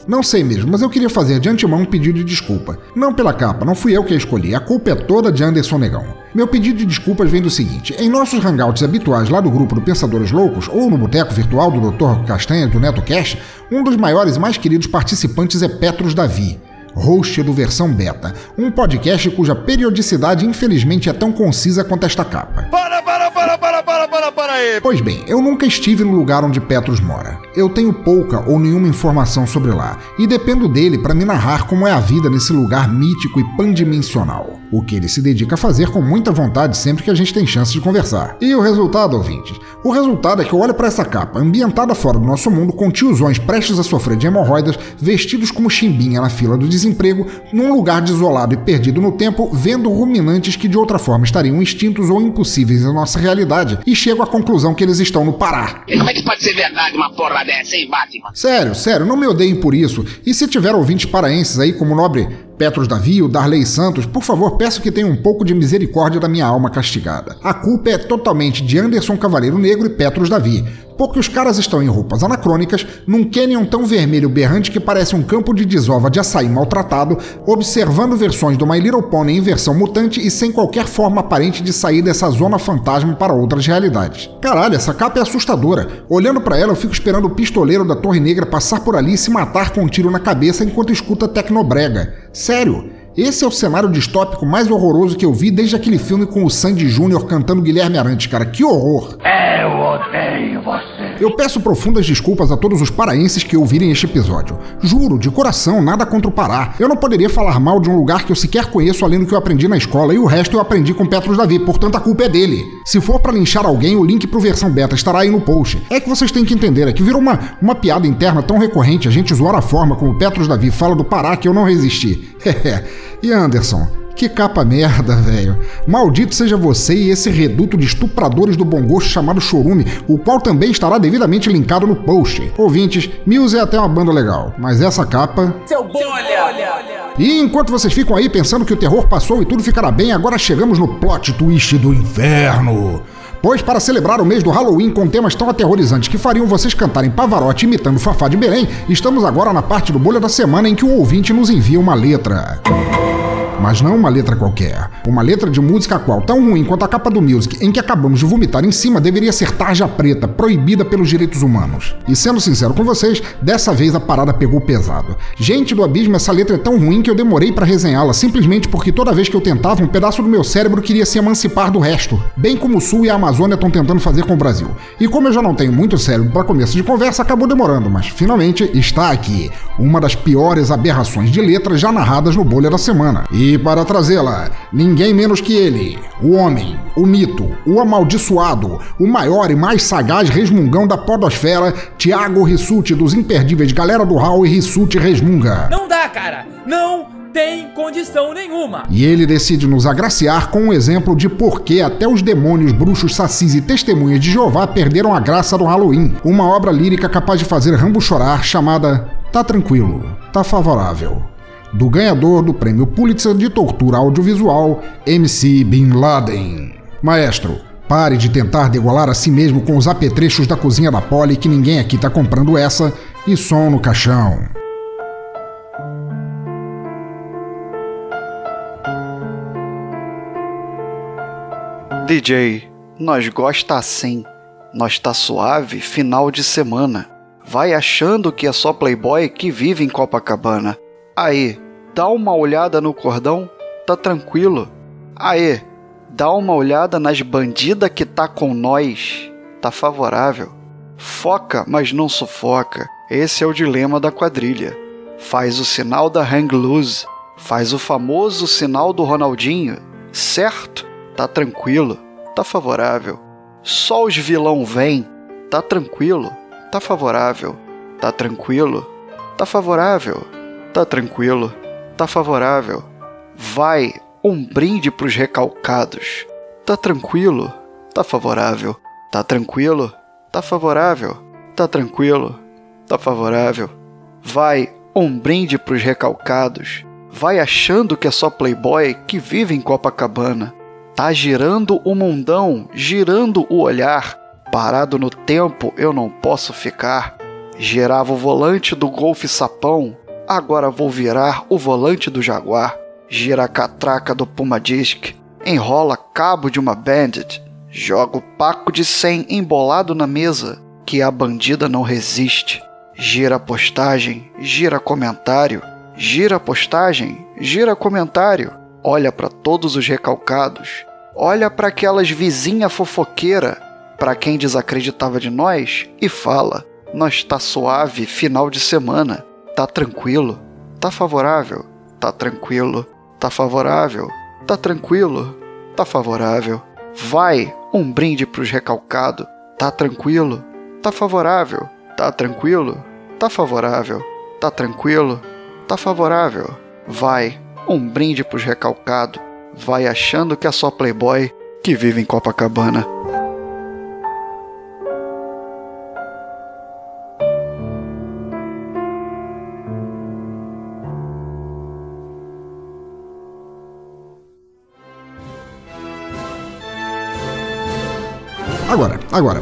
Não sei mesmo, mas eu queria fazer de antemão um pedido de desculpa. Não pela capa, não fui eu que a escolhi, a culpa é toda de Anderson Negão. Meu pedido de desculpas vem do seguinte: em nossos hangouts habituais lá do grupo do Pensadores Loucos, ou no boteco virtual do Dr. Castanha do Neto Cash, um dos maiores e mais queridos participantes é Petros Davi host do Versão Beta, um podcast cuja periodicidade infelizmente é tão concisa quanto esta capa. Para, para, para, para, Pois bem, eu nunca estive no lugar onde Petros mora. Eu tenho pouca ou nenhuma informação sobre lá, e dependo dele para me narrar como é a vida nesse lugar mítico e pandimensional. O que ele se dedica a fazer com muita vontade sempre que a gente tem chance de conversar. E o resultado, ouvintes? O resultado é que eu olho para essa capa, ambientada fora do nosso mundo, com tiozões prestes a sofrer de hemorroidas, vestidos como chimbinha na fila do desemprego, num lugar desolado e perdido no tempo, vendo ruminantes que de outra forma estariam extintos ou impossíveis na nossa realidade, e chego à conclusão que eles estão no Pará. E como é que pode ser verdade uma porra dessa, hein, Batman? Sério, sério, não me odeiem por isso. E se tiver ouvintes paraenses aí, como o nobre Petros Davi, o Darley Santos, por favor, peço que tenham um pouco de misericórdia da minha alma castigada. A culpa é totalmente de Anderson Cavaleiro Negro e Petros Davi, porque os caras estão em roupas anacrônicas, num canyon tão vermelho berrante que parece um campo de desova de açaí maltratado, observando versões do My Little Pony em versão mutante e sem qualquer forma aparente de sair dessa zona fantasma para outras realidades. Caralho, essa capa é assustadora. Olhando para ela, eu fico esperando o pistoleiro da Torre Negra passar por ali e se matar com um tiro na cabeça enquanto escuta Tecnobrega. Sério, esse é o cenário distópico mais horroroso que eu vi desde aquele filme com o Sandy Júnior cantando Guilherme Arantes, cara. Que horror! Eu odeio você. Eu peço profundas desculpas a todos os paraenses que ouvirem este episódio. Juro, de coração, nada contra o Pará. Eu não poderia falar mal de um lugar que eu sequer conheço além do que eu aprendi na escola e o resto eu aprendi com Petros Davi, portanto a culpa é dele. Se for para linchar alguém, o link pro versão beta estará aí no post. É que vocês têm que entender, é que virou uma, uma piada interna tão recorrente a gente zoar a forma como Petros Davi fala do Pará que eu não resisti. e Anderson, que capa merda, velho. Maldito seja você e esse reduto de estupradores do bom gosto chamado Chorume, o qual também estará devidamente linkado no post. Ouvintes, Muse é até uma banda legal, mas essa capa. Seu bom olha! E enquanto vocês ficam aí pensando que o terror passou e tudo ficará bem, agora chegamos no plot twist do inferno. Pois para celebrar o mês do Halloween com temas tão aterrorizantes que fariam vocês cantarem Pavarotti imitando Fafá de Belém, estamos agora na parte do Bolha da Semana em que o ouvinte nos envia uma letra. Mas não uma letra qualquer. Uma letra de música qual, tão ruim quanto a capa do Music, em que acabamos de vomitar em cima, deveria ser tarja preta, proibida pelos direitos humanos. E sendo sincero com vocês, dessa vez a parada pegou pesado. Gente do abismo, essa letra é tão ruim que eu demorei para resenhá-la, simplesmente porque toda vez que eu tentava, um pedaço do meu cérebro queria se emancipar do resto. Bem como o Sul e a Amazônia estão tentando fazer com o Brasil. E como eu já não tenho muito cérebro para começo de conversa, acabou demorando, mas finalmente está aqui. Uma das piores aberrações de letras já narradas no Bolha da Semana. E para trazê-la, ninguém menos que ele, o homem, o mito, o amaldiçoado, o maior e mais sagaz resmungão da podosfera, Tiago Rissuti dos imperdíveis Galera do Hall e Rissuti Resmunga. Não dá, cara! Não tem condição nenhuma. E ele decide nos agraciar com um exemplo de por que até os demônios, bruxos, sacis e testemunhas de Jeová perderam a graça do Halloween. Uma obra lírica capaz de fazer Rambo chorar, chamada Tá Tranquilo, Tá Favorável. Do ganhador do prêmio Pulitzer de Tortura Audiovisual, MC Bin Laden. Maestro, pare de tentar degolar a si mesmo com os apetrechos da cozinha da Poli que ninguém aqui tá comprando essa e som no caixão. DJ, nós gosta assim. Nós tá suave final de semana. Vai achando que é só playboy que vive em Copacabana. Aí, dá uma olhada no cordão, tá tranquilo. Aí, dá uma olhada nas bandidas que tá com nós, tá favorável. Foca, mas não sufoca. Esse é o dilema da quadrilha. Faz o sinal da hang loose, faz o famoso sinal do Ronaldinho, certo? Tá tranquilo, tá favorável. Só os vilão vêm, tá tranquilo, tá favorável. Tá tranquilo, tá favorável. Tá tranquilo, tá favorável. Vai, um brinde pros recalcados. Tá tranquilo, tá favorável. Tá tranquilo, tá favorável. Tá tranquilo, tá favorável. Vai, um brinde pros recalcados. Vai achando que é só playboy que vive em Copacabana. Tá girando o mundão, girando o olhar. Parado no tempo eu não posso ficar. Girava o volante do Golf Sapão, agora vou virar o volante do Jaguar. Gira a catraca do Puma Disc, enrola cabo de uma Bandit, joga o paco de 100 embolado na mesa, que a bandida não resiste. Gira postagem, gira comentário, gira postagem, gira comentário. Olha para todos os recalcados, olha para aquelas vizinha fofoqueira, para quem desacreditava de nós e fala: "Nós tá suave final de semana, tá tranquilo, tá favorável, tá tranquilo, tá favorável, tá tranquilo, tá favorável. Vai, um brinde pros recalcado, tá tranquilo, tá favorável, tá tranquilo, tá favorável, tá tranquilo, tá favorável. Vai, um brinde pros recalcado, vai achando que é só playboy que vive em Copacabana. Agora, agora.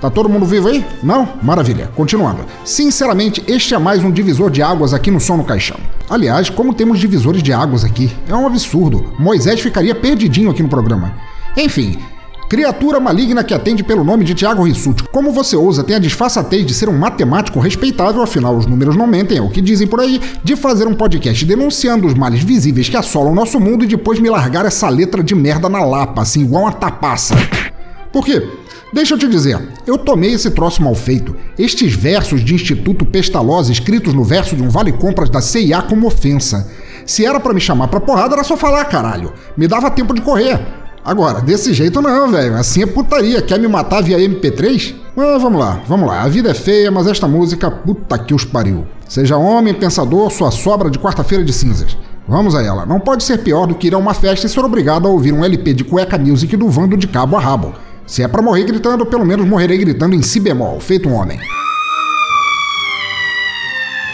Tá todo mundo vivo aí? Não? Maravilha. Continuando. Sinceramente, este é mais um divisor de águas aqui no Som no Caixão. Aliás, como temos divisores de águas aqui? É um absurdo. Moisés ficaria perdidinho aqui no programa. Enfim, criatura maligna que atende pelo nome de Tiago Rissuti. Como você ousa, tem a disfarçatez de ser um matemático respeitável, afinal os números não mentem, é o que dizem por aí, de fazer um podcast denunciando os males visíveis que assolam o nosso mundo e depois me largar essa letra de merda na lapa, assim, igual uma tapaça. Por quê? Deixa eu te dizer, eu tomei esse troço mal feito. Estes versos de Instituto Pestalozzi escritos no verso de um vale compras da CIA como ofensa. Se era para me chamar pra porrada, era só falar, caralho. Me dava tempo de correr. Agora, desse jeito não, velho. Assim é putaria. Quer me matar via MP3? Mas vamos lá, vamos lá. A vida é feia, mas esta música, puta que os pariu. Seja homem, pensador, sua sobra de quarta-feira de cinzas. Vamos a ela. Não pode ser pior do que ir a uma festa e ser obrigado a ouvir um LP de cueca music do Vando de cabo a rabo. Se é para morrer gritando, pelo menos morrerei gritando em si bemol, feito um homem.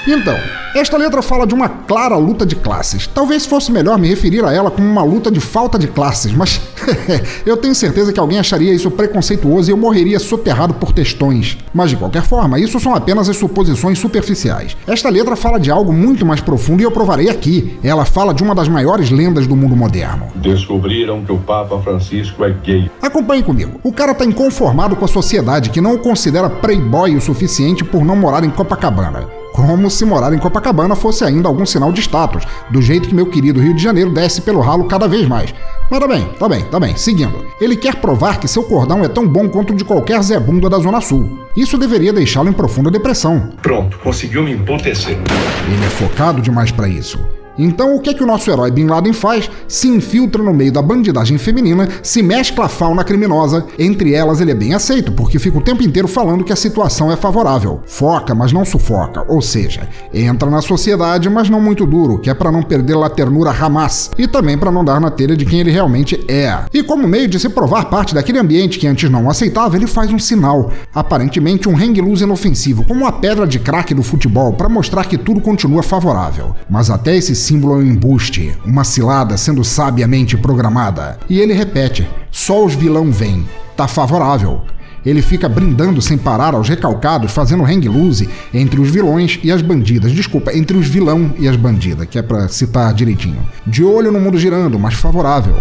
Então, esta letra fala de uma clara luta de classes. Talvez fosse melhor me referir a ela como uma luta de falta de classes, mas eu tenho certeza que alguém acharia isso preconceituoso e eu morreria soterrado por textões. Mas de qualquer forma, isso são apenas as suposições superficiais. Esta letra fala de algo muito mais profundo e eu provarei aqui. Ela fala de uma das maiores lendas do mundo moderno. Descobriram que o Papa Francisco é gay. Acompanhe comigo. O cara tá inconformado com a sociedade que não o considera playboy o suficiente por não morar em Copacabana. Como se morar em Copacabana fosse ainda algum sinal de status, do jeito que meu querido Rio de Janeiro desce pelo ralo cada vez mais. Mas tá bem, tá bem, tá bem, seguindo. Ele quer provar que seu cordão é tão bom quanto o de qualquer Zé Bunda da Zona Sul. Isso deveria deixá-lo em profunda depressão. Pronto, conseguiu me emputecer. Ele é focado demais para isso. Então, o que é que o nosso herói Bin Laden faz? Se infiltra no meio da bandidagem feminina, se mescla a fauna criminosa. Entre elas, ele é bem aceito, porque fica o tempo inteiro falando que a situação é favorável. Foca, mas não sufoca. Ou seja, entra na sociedade, mas não muito duro, que é para não perder a ternura Hamas. E também para não dar na telha de quem ele realmente é. E como meio de se provar parte daquele ambiente que antes não aceitava, ele faz um sinal. Aparentemente, um hang loose inofensivo, como uma pedra de craque do futebol, para mostrar que tudo continua favorável. Mas até esse símbolo é um embuste, uma cilada sendo sabiamente programada. E ele repete: só os vilão vêm. Tá favorável. Ele fica brindando sem parar aos recalcados, fazendo hang loose entre os vilões e as bandidas. Desculpa, entre os vilão e as bandidas, que é para citar direitinho. De olho no mundo girando, mas favorável.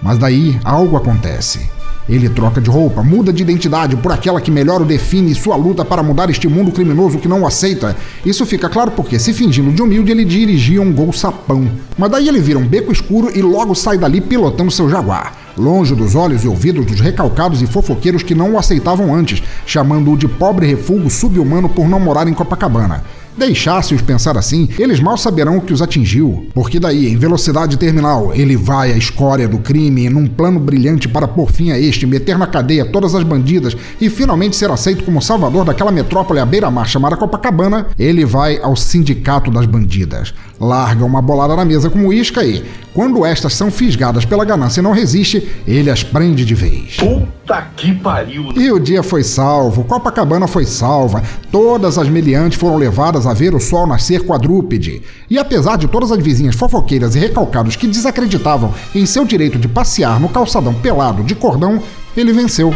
Mas daí algo acontece. Ele troca de roupa, muda de identidade por aquela que melhor o define sua luta para mudar este mundo criminoso que não o aceita. Isso fica claro porque, se fingindo de humilde, ele dirigia um gol sapão. Mas daí ele vira um beco escuro e logo sai dali pilotando seu jaguar. Longe dos olhos e ouvidos dos recalcados e fofoqueiros que não o aceitavam antes, chamando-o de pobre refúgio subhumano por não morar em Copacabana. Deixasse-os pensar assim, eles mal saberão o que os atingiu, porque daí, em velocidade terminal, ele vai à escória do crime num plano brilhante para por fim a este, meter na cadeia todas as bandidas e finalmente ser aceito como salvador daquela metrópole à beira-mar chamada Copacabana, ele vai ao sindicato das bandidas. Larga uma bolada na mesa como isca e, quando estas são fisgadas pela ganância e não resiste, ele as prende de vez. Puta que pariu! E o dia foi salvo, Copacabana foi salva, todas as meliantes foram levadas a ver o sol nascer quadrúpede. E apesar de todas as vizinhas fofoqueiras e recalcados que desacreditavam em seu direito de passear no calçadão pelado de cordão, ele venceu.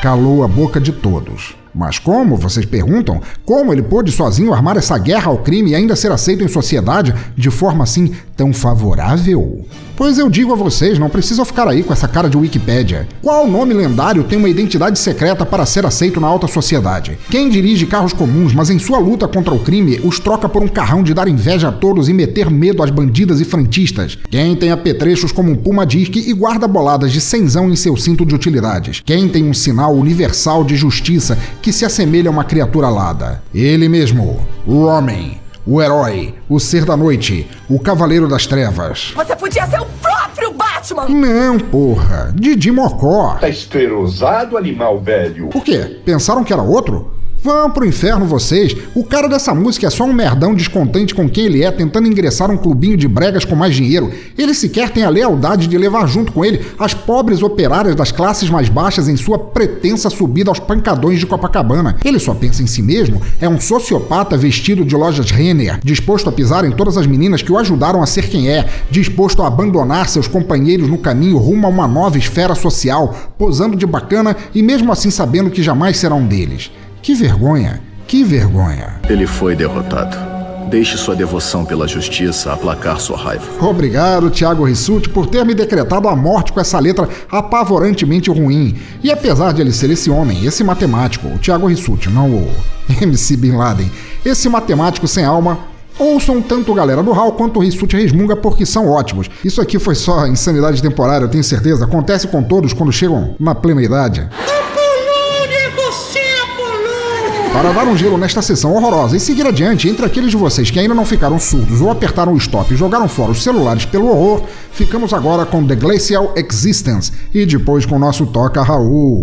Calou a boca de todos. Mas como, vocês perguntam, como ele pôde sozinho armar essa guerra ao crime e ainda ser aceito em sociedade de forma assim tão favorável? Pois eu digo a vocês, não precisam ficar aí com essa cara de Wikipédia. Qual nome lendário tem uma identidade secreta para ser aceito na alta sociedade? Quem dirige carros comuns, mas em sua luta contra o crime, os troca por um carrão de dar inveja a todos e meter medo às bandidas e frentistas? Quem tem apetrechos como um Puma Disc e guarda boladas de cenzão em seu cinto de utilidades? Quem tem um sinal universal de justiça que se assemelha a uma criatura alada? Ele mesmo, o homem o herói, o ser da noite, o cavaleiro das trevas. Você podia ser o próprio Batman! Não, porra, Didi Mocó. Tá esterosado, animal velho. Por quê? Pensaram que era outro? Vão pro inferno vocês. O cara dessa música é só um merdão descontente com quem ele é, tentando ingressar um clubinho de bregas com mais dinheiro. Ele sequer tem a lealdade de levar junto com ele as pobres operárias das classes mais baixas em sua pretensa subida aos pancadões de Copacabana. Ele só pensa em si mesmo, é um sociopata vestido de lojas Renner, disposto a pisar em todas as meninas que o ajudaram a ser quem é, disposto a abandonar seus companheiros no caminho rumo a uma nova esfera social, posando de bacana e mesmo assim sabendo que jamais será um deles. Que vergonha, que vergonha. Ele foi derrotado. Deixe sua devoção pela justiça aplacar sua raiva. Obrigado, Tiago Rissuti, por ter me decretado a morte com essa letra apavorantemente ruim. E apesar de ele ser esse homem, esse matemático, o Tiago Rissuti, não o MC Bin Laden, esse matemático sem alma, Ouçam tanto galera do Hall quanto o Rissuti Resmunga porque são ótimos. Isso aqui foi só insanidade temporária, eu tenho certeza. Acontece com todos quando chegam na plena idade. Para dar um gelo nesta sessão horrorosa e seguir adiante, entre aqueles de vocês que ainda não ficaram surdos ou apertaram o stop e jogaram fora os celulares pelo horror, ficamos agora com The Glacial Existence e depois com o nosso Toca Raul.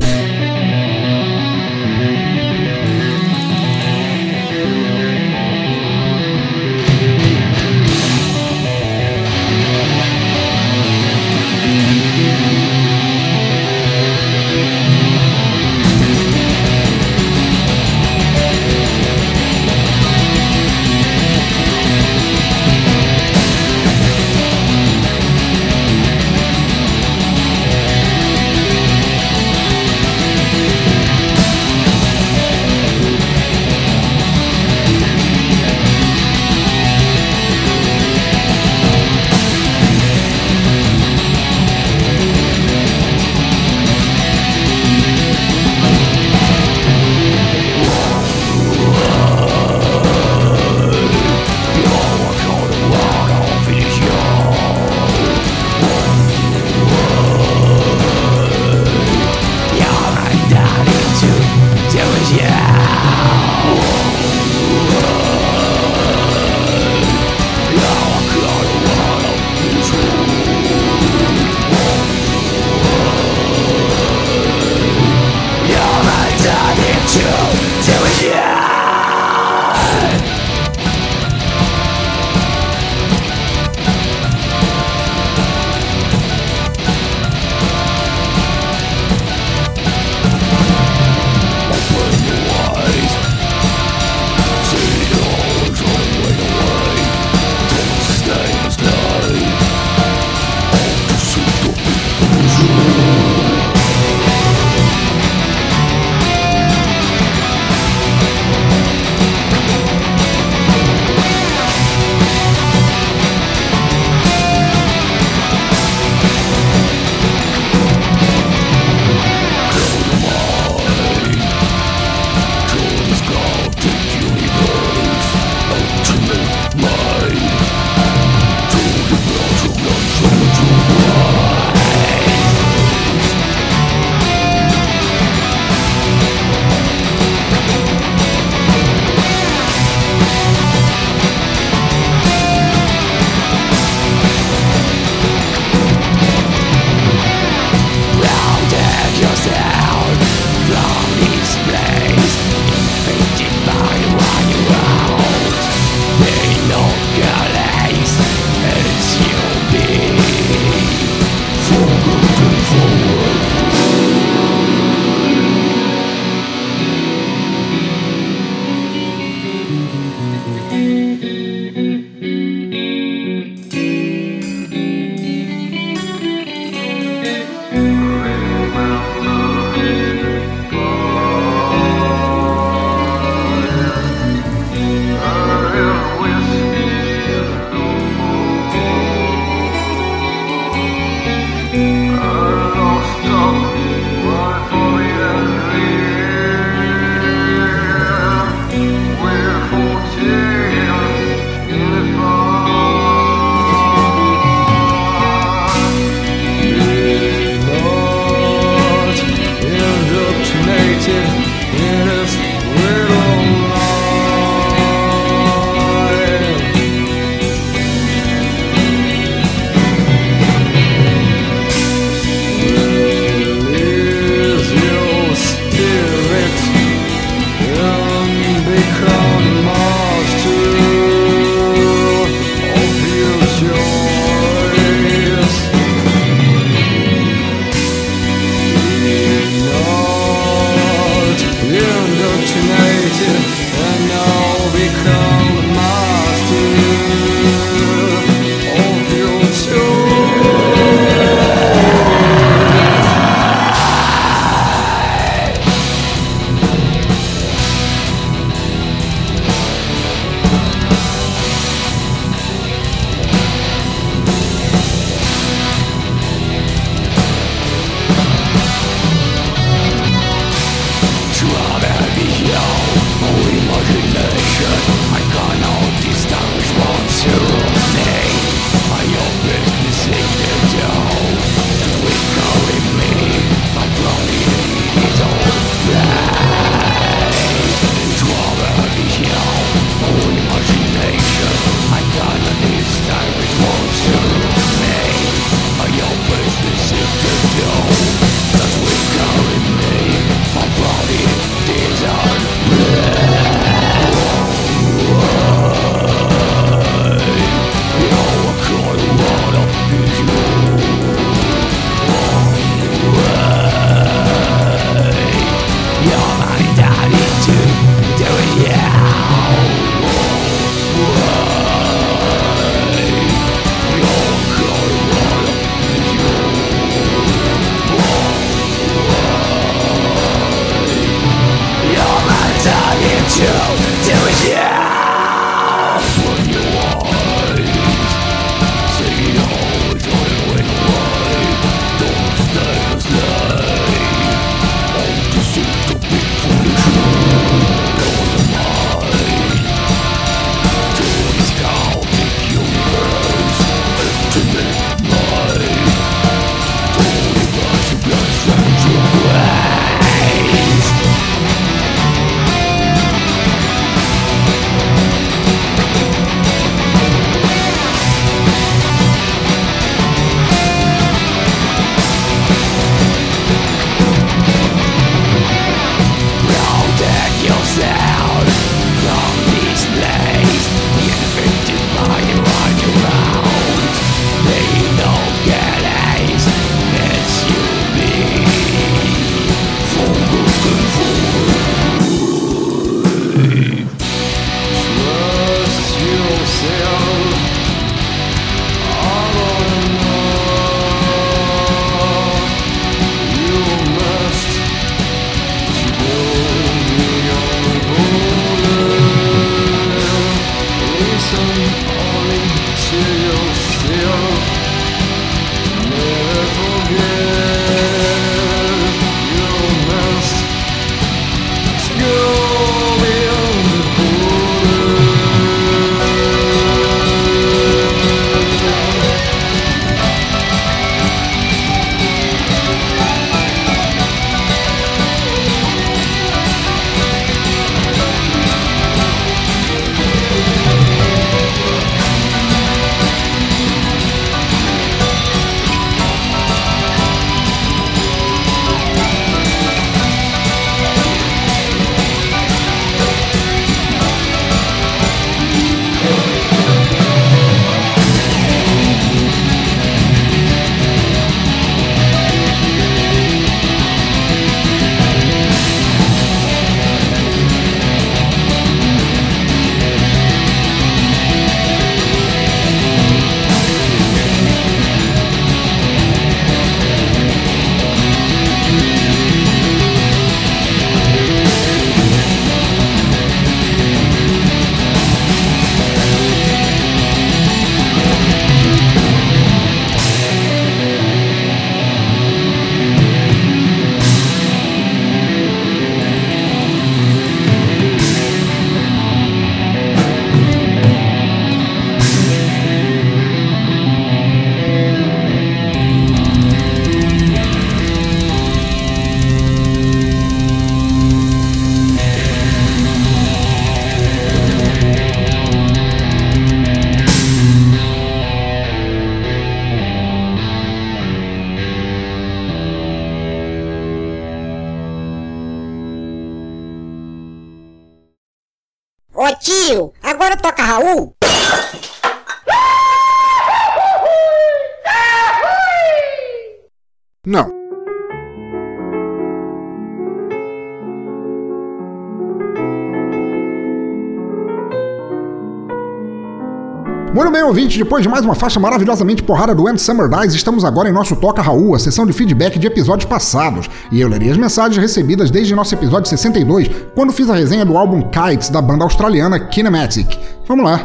Ouvinte, depois de mais uma faixa maravilhosamente porrada do End Summer Dies, estamos agora em nosso Toca Raul, a sessão de feedback de episódios passados. E eu lerei as mensagens recebidas desde nosso episódio 62, quando fiz a resenha do álbum Kites da banda australiana Kinematic. Vamos lá.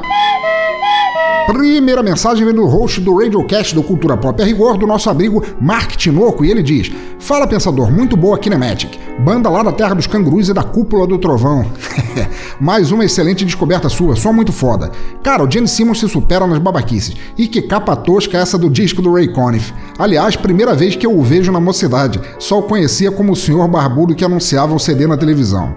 Primeira mensagem vem do host do Radiocast do Cultura Pop a Rigor, do nosso abrigo Mark Tinoco, e ele diz: Fala pensador, muito boa Kinematic, banda lá da terra dos cangurus e da cúpula do trovão. Mais uma excelente descoberta sua, só muito foda. Cara, o Gene Simmons se supera nas babaquices. E que capa tosca essa do disco do Ray Conniff. Aliás, primeira vez que eu o vejo na mocidade, só o conhecia como o senhor barbudo que anunciava o CD na televisão.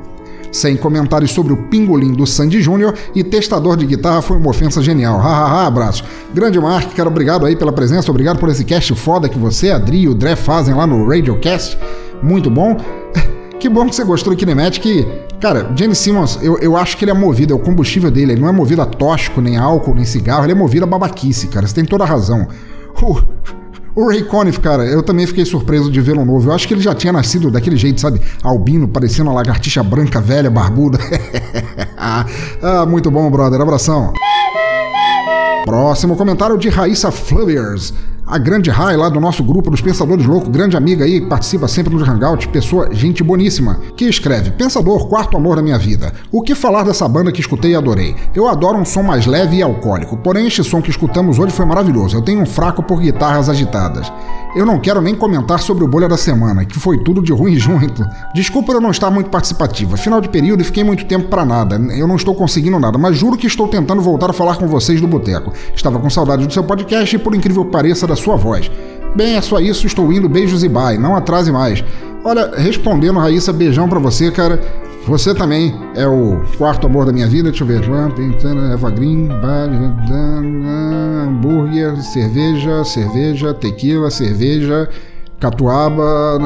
Sem comentários sobre o pingolim do Sandy Júnior e testador de guitarra foi uma ofensa genial. Hahaha, abraço. Grande Mark, cara, obrigado aí pela presença, obrigado por esse cast foda que você, Adri e o Dré fazem lá no Radiocast. Muito bom. Que bom que você gostou do Kinematic. Cara, Gene Simmons, eu, eu acho que ele é movido, é o combustível dele, ele não é movido a tóxico, nem álcool, nem cigarro, ele é movido a babaquice, cara. Você tem toda a razão. Uh, o Ray Conniff, cara, eu também fiquei surpreso de vê-lo novo. Eu acho que ele já tinha nascido daquele jeito, sabe? Albino, parecendo uma lagartixa branca, velha, barbuda. ah, muito bom, brother. Abração. Próximo comentário de Raíssa Fluviers. A grande Rai lá do nosso grupo dos Pensadores Loucos, grande amiga aí, participa sempre nos Hangouts, pessoa, gente boníssima, que escreve: Pensador, quarto amor da minha vida. O que falar dessa banda que escutei e adorei? Eu adoro um som mais leve e alcoólico, porém este som que escutamos hoje foi maravilhoso. Eu tenho um fraco por guitarras agitadas. Eu não quero nem comentar sobre o bolha da semana, que foi tudo de ruim junto. Desculpa eu não estar muito participativa. Final de período e fiquei muito tempo para nada. Eu não estou conseguindo nada, mas juro que estou tentando voltar a falar com vocês do boteco. Estava com saudade do seu podcast e, por incrível que pareça, da sua voz. Bem, é só isso, estou indo, beijos e bye, não atrase mais. Olha, respondendo, Raíssa, beijão para você, cara. Você também é o quarto amor da minha vida. Deixa eu ver. Eva Green, hambúrguer, cerveja, cerveja, tequila, cerveja, catuaba.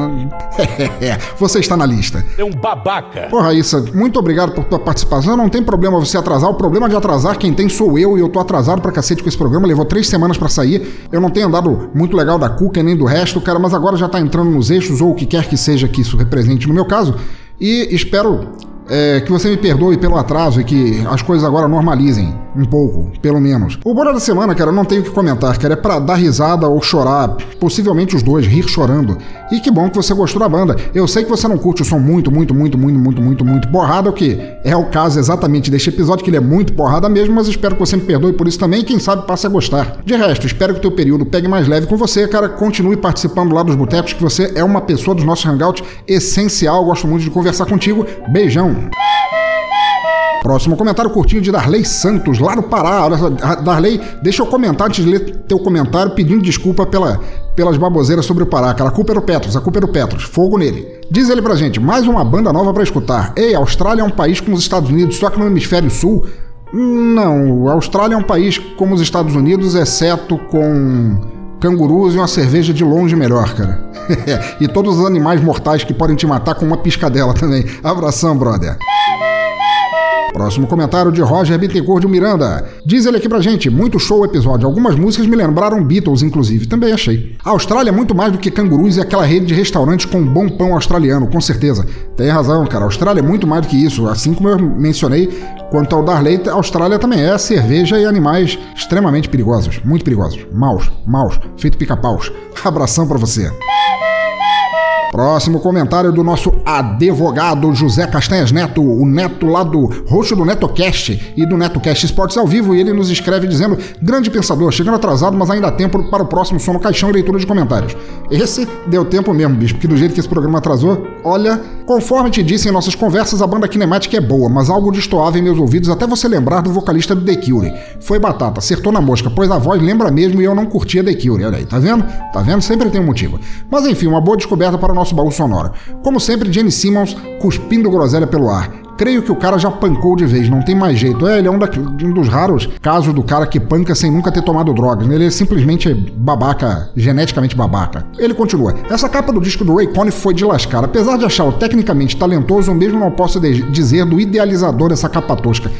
você está na lista. É um babaca. Pô, Raíssa, muito obrigado por tua participação. Não tem problema você atrasar. O problema de atrasar, quem tem sou eu e eu tô atrasado pra cacete com esse programa. Levou três semanas para sair. Eu não tenho andado muito legal da cuca nem do resto, cara, mas agora já tá entrando nos eixos ou o que quer que seja que isso represente no meu caso. E espero é, que você me perdoe pelo atraso e que as coisas agora normalizem um pouco, pelo menos. O Bora da Semana, cara, não tenho o que comentar, cara. É pra dar risada ou chorar. Possivelmente os dois, rir chorando. E que bom que você gostou da banda. Eu sei que você não curte o som muito, muito, muito, muito, muito, muito, muito porrada, o que é o caso exatamente deste episódio, que ele é muito porrada mesmo, mas espero que você me perdoe por isso também e quem sabe passe a gostar. De resto, espero que o teu período pegue mais leve com você, cara. Continue participando lá dos botecos, que você é uma pessoa dos nossos hangouts essencial. Gosto muito de conversar contigo. Beijão. Próximo comentário curtinho de Darley Santos, lá no Pará. Darley, deixa eu comentar antes de ler teu comentário pedindo desculpa pela, pelas baboseiras sobre o Pará. Cara, a culpa era o Petros, a culpa era o Petros. Fogo nele. Diz ele pra gente, mais uma banda nova para escutar. Ei, Austrália é um país como os Estados Unidos, só que no hemisfério sul. Não, Austrália é um país como os Estados Unidos, exceto com cangurus e uma cerveja de longe melhor, cara. e todos os animais mortais que podem te matar com uma piscadela também. Abração, brother. Próximo comentário de Roger Bittencourt de Miranda. Diz ele aqui pra gente, muito show o episódio. Algumas músicas me lembraram Beatles, inclusive. Também achei. A Austrália é muito mais do que cangurus e aquela rede de restaurantes com bom pão australiano, com certeza. Tem razão, cara. A Austrália é muito mais do que isso. Assim como eu mencionei, quanto ao Darley, a Austrália também é cerveja e animais extremamente perigosos. Muito perigosos. Maus, maus. Feito pica-paus. Abração para você. Próximo comentário do nosso advogado José Castanhas Neto, o neto lá do roxo do NetoCast e do NetoCast Esportes ao vivo, e ele nos escreve dizendo: Grande pensador, chegando atrasado, mas ainda há tempo para o próximo som no caixão e leitura de comentários. Esse deu tempo mesmo, bicho, porque do jeito que esse programa atrasou, olha, conforme te disse em nossas conversas, a banda Kinematic é boa, mas algo destoava em meus ouvidos até você lembrar do vocalista do The Cure. Foi batata, acertou na mosca, pois a voz lembra mesmo e eu não curtia The Cure. Olha aí, tá vendo? Tá vendo? Sempre tem um motivo. Mas enfim, uma boa descoberta para o nosso baú sonoro. Como sempre, Jenny Simmons cuspindo groselha pelo ar. Creio que o cara já pancou de vez, não tem mais jeito. É, ele é um, da, um dos raros casos do cara que panca sem nunca ter tomado drogas. Ele é simplesmente babaca, geneticamente babaca. Ele continua. Essa capa do disco do Ray Conniff foi de lascar. Apesar de achá-lo tecnicamente talentoso, eu mesmo não posso dizer do idealizador dessa capa tosca.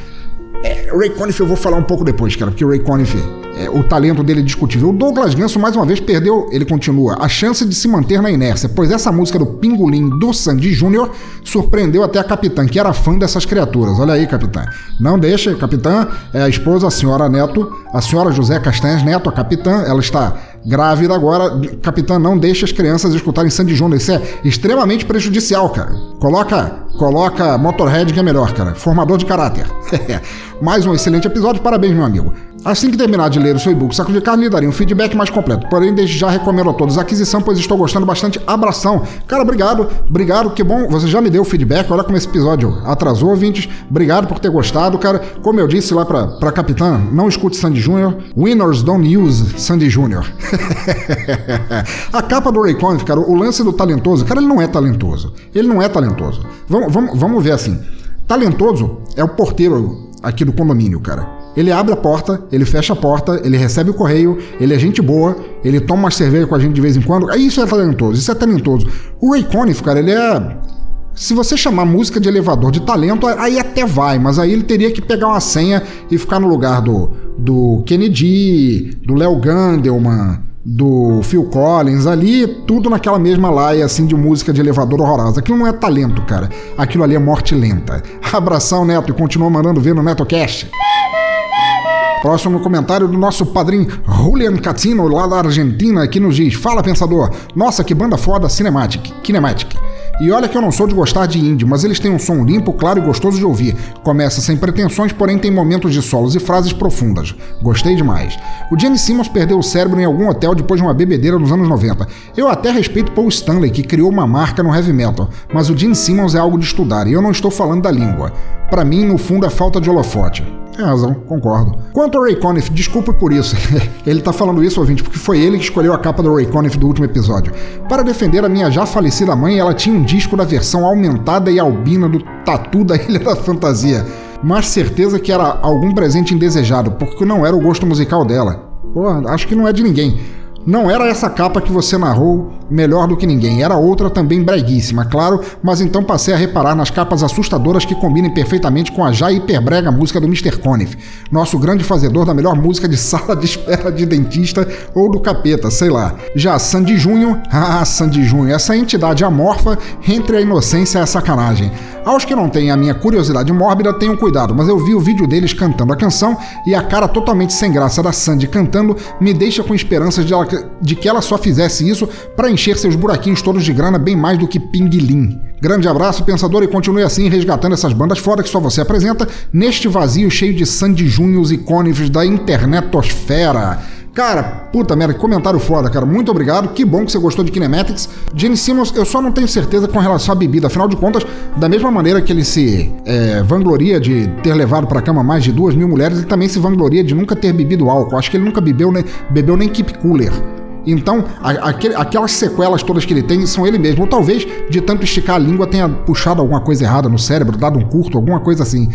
É, Ray Conniff eu vou falar um pouco depois, cara, porque o Ray Conniff, é, o talento dele é discutível. O Douglas Ganso, mais uma vez, perdeu, ele continua, a chance de se manter na inércia, pois essa música do Pingolim do Sandy Júnior surpreendeu até a capitã, que era fã dessas criaturas. Olha aí, capitã. Não deixa, capitã, é a esposa, a senhora Neto, a senhora José Castanhas Neto, a capitã, ela está grávida agora. Capitã, não deixe as crianças escutarem Sandy Júnior. Isso é extremamente prejudicial, cara. Coloca, coloca Motorhead que é melhor, cara. Formador de caráter. Mais um excelente episódio. Parabéns, meu amigo. Assim que terminar de ler o seu e-book Saco de Carne, lhe daria um feedback mais completo. Porém, desde já recomendo a todos a aquisição, pois estou gostando bastante. Abração. Cara, obrigado. Obrigado, que bom. Você já me deu o feedback. Olha como esse episódio atrasou, ouvintes. Obrigado por ter gostado, cara. Como eu disse lá pra, pra capitã, não escute Sandy Jr. Winners don't use Sandy Jr. a capa do Ray Conniff, cara, o lance do talentoso, cara, ele não é talentoso. Ele não é talentoso. Vamos, vamos, vamos ver assim. Talentoso é o porteiro aqui do condomínio, cara. Ele abre a porta, ele fecha a porta, ele recebe o correio, ele é gente boa, ele toma uma cerveja com a gente de vez em quando. Isso é talentoso, isso é talentoso. O Ray Conniff, cara, ele é. Se você chamar música de elevador de talento, aí até vai, mas aí ele teria que pegar uma senha e ficar no lugar do, do Kennedy, do Léo Gandelman, do Phil Collins, ali tudo naquela mesma laia assim de música de elevador horrorosa. Aquilo não é talento, cara. Aquilo ali é morte lenta. Abração, Neto, e continua mandando ver no NetoCast. Próximo comentário do nosso padrinho Julian Catino, lá da Argentina, que nos diz: Fala, pensador. Nossa, que banda foda, Cinematic. Kinematic. E olha que eu não sou de gostar de indie, mas eles têm um som limpo, claro e gostoso de ouvir. Começa sem pretensões, porém tem momentos de solos e frases profundas. Gostei demais. O Gene Simmons perdeu o cérebro em algum hotel depois de uma bebedeira nos anos 90. Eu até respeito Paul Stanley, que criou uma marca no heavy metal, mas o Gene Simmons é algo de estudar, e eu não estou falando da língua. Para mim, no fundo, é falta de holofote. Tem razão, concordo. Quanto ao Ray Conniff, desculpe por isso. ele tá falando isso, ouvinte, porque foi ele que escolheu a capa do Ray Conniff do último episódio. Para defender a minha já falecida mãe, ela tinha um disco da versão aumentada e albina do Tatu da Ilha da Fantasia. Mas certeza que era algum presente indesejado, porque não era o gosto musical dela. Pô, acho que não é de ninguém. Não era essa capa que você narrou melhor do que ninguém, era outra também breguíssima, claro, mas então passei a reparar nas capas assustadoras que combinem perfeitamente com a já hiperbrega música do Mr. Conniff, nosso grande fazedor da melhor música de sala de espera de dentista ou do capeta, sei lá. Já Sandy Junho, ah, Sandy Junho, essa entidade amorfa entre a inocência e a sacanagem. Aos que não têm a minha curiosidade mórbida, tenham cuidado, mas eu vi o vídeo deles cantando a canção e a cara totalmente sem graça da Sandy cantando me deixa com esperanças de, ela, de que ela só fizesse isso para encher seus buraquinhos todos de grana bem mais do que pinguilim. Grande abraço, pensador, e continue assim resgatando essas bandas foda que só você apresenta neste vazio cheio de Sandy Júniors e Conifes da internetosfera. Cara, puta merda, que comentário foda, cara. Muito obrigado. Que bom que você gostou de Kinematics. Gene Simmons, eu só não tenho certeza com relação à bebida. Afinal de contas, da mesma maneira que ele se é, vangloria de ter levado pra cama mais de duas mil mulheres, ele também se vangloria de nunca ter bebido álcool. Acho que ele nunca bebeu, né, bebeu nem Keep Cooler. Então, aquele, aquelas sequelas todas que ele tem são ele mesmo. Ou talvez, de tanto esticar a língua, tenha puxado alguma coisa errada no cérebro, dado um curto, alguma coisa assim.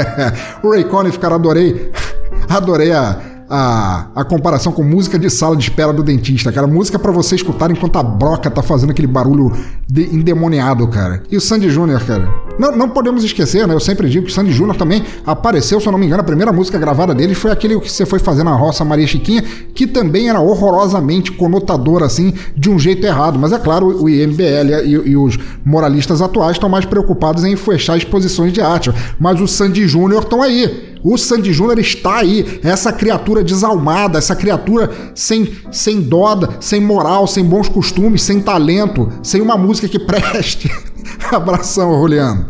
o Ray Conniff, cara, adorei. Adorei a, a, a comparação com música de sala de espera do dentista, cara. Música para você escutar enquanto a broca tá fazendo aquele barulho de, endemoniado, cara. E o Sandy Júnior, cara. Não, não podemos esquecer, né? Eu sempre digo que o Sandy Júnior também apareceu, se eu não me engano, a primeira música gravada dele foi aquele que você foi fazer na roça Maria Chiquinha, que também era horrorosamente conotador, assim, de um jeito errado. Mas é claro, o IMBL e, e os moralistas atuais estão mais preocupados em fechar exposições de arte. Mas o Sandy Júnior estão aí. O Sandy Júnior está aí, essa criatura desalmada, essa criatura sem, sem doda, sem moral, sem bons costumes, sem talento, sem uma música que preste. Abração, Juliano.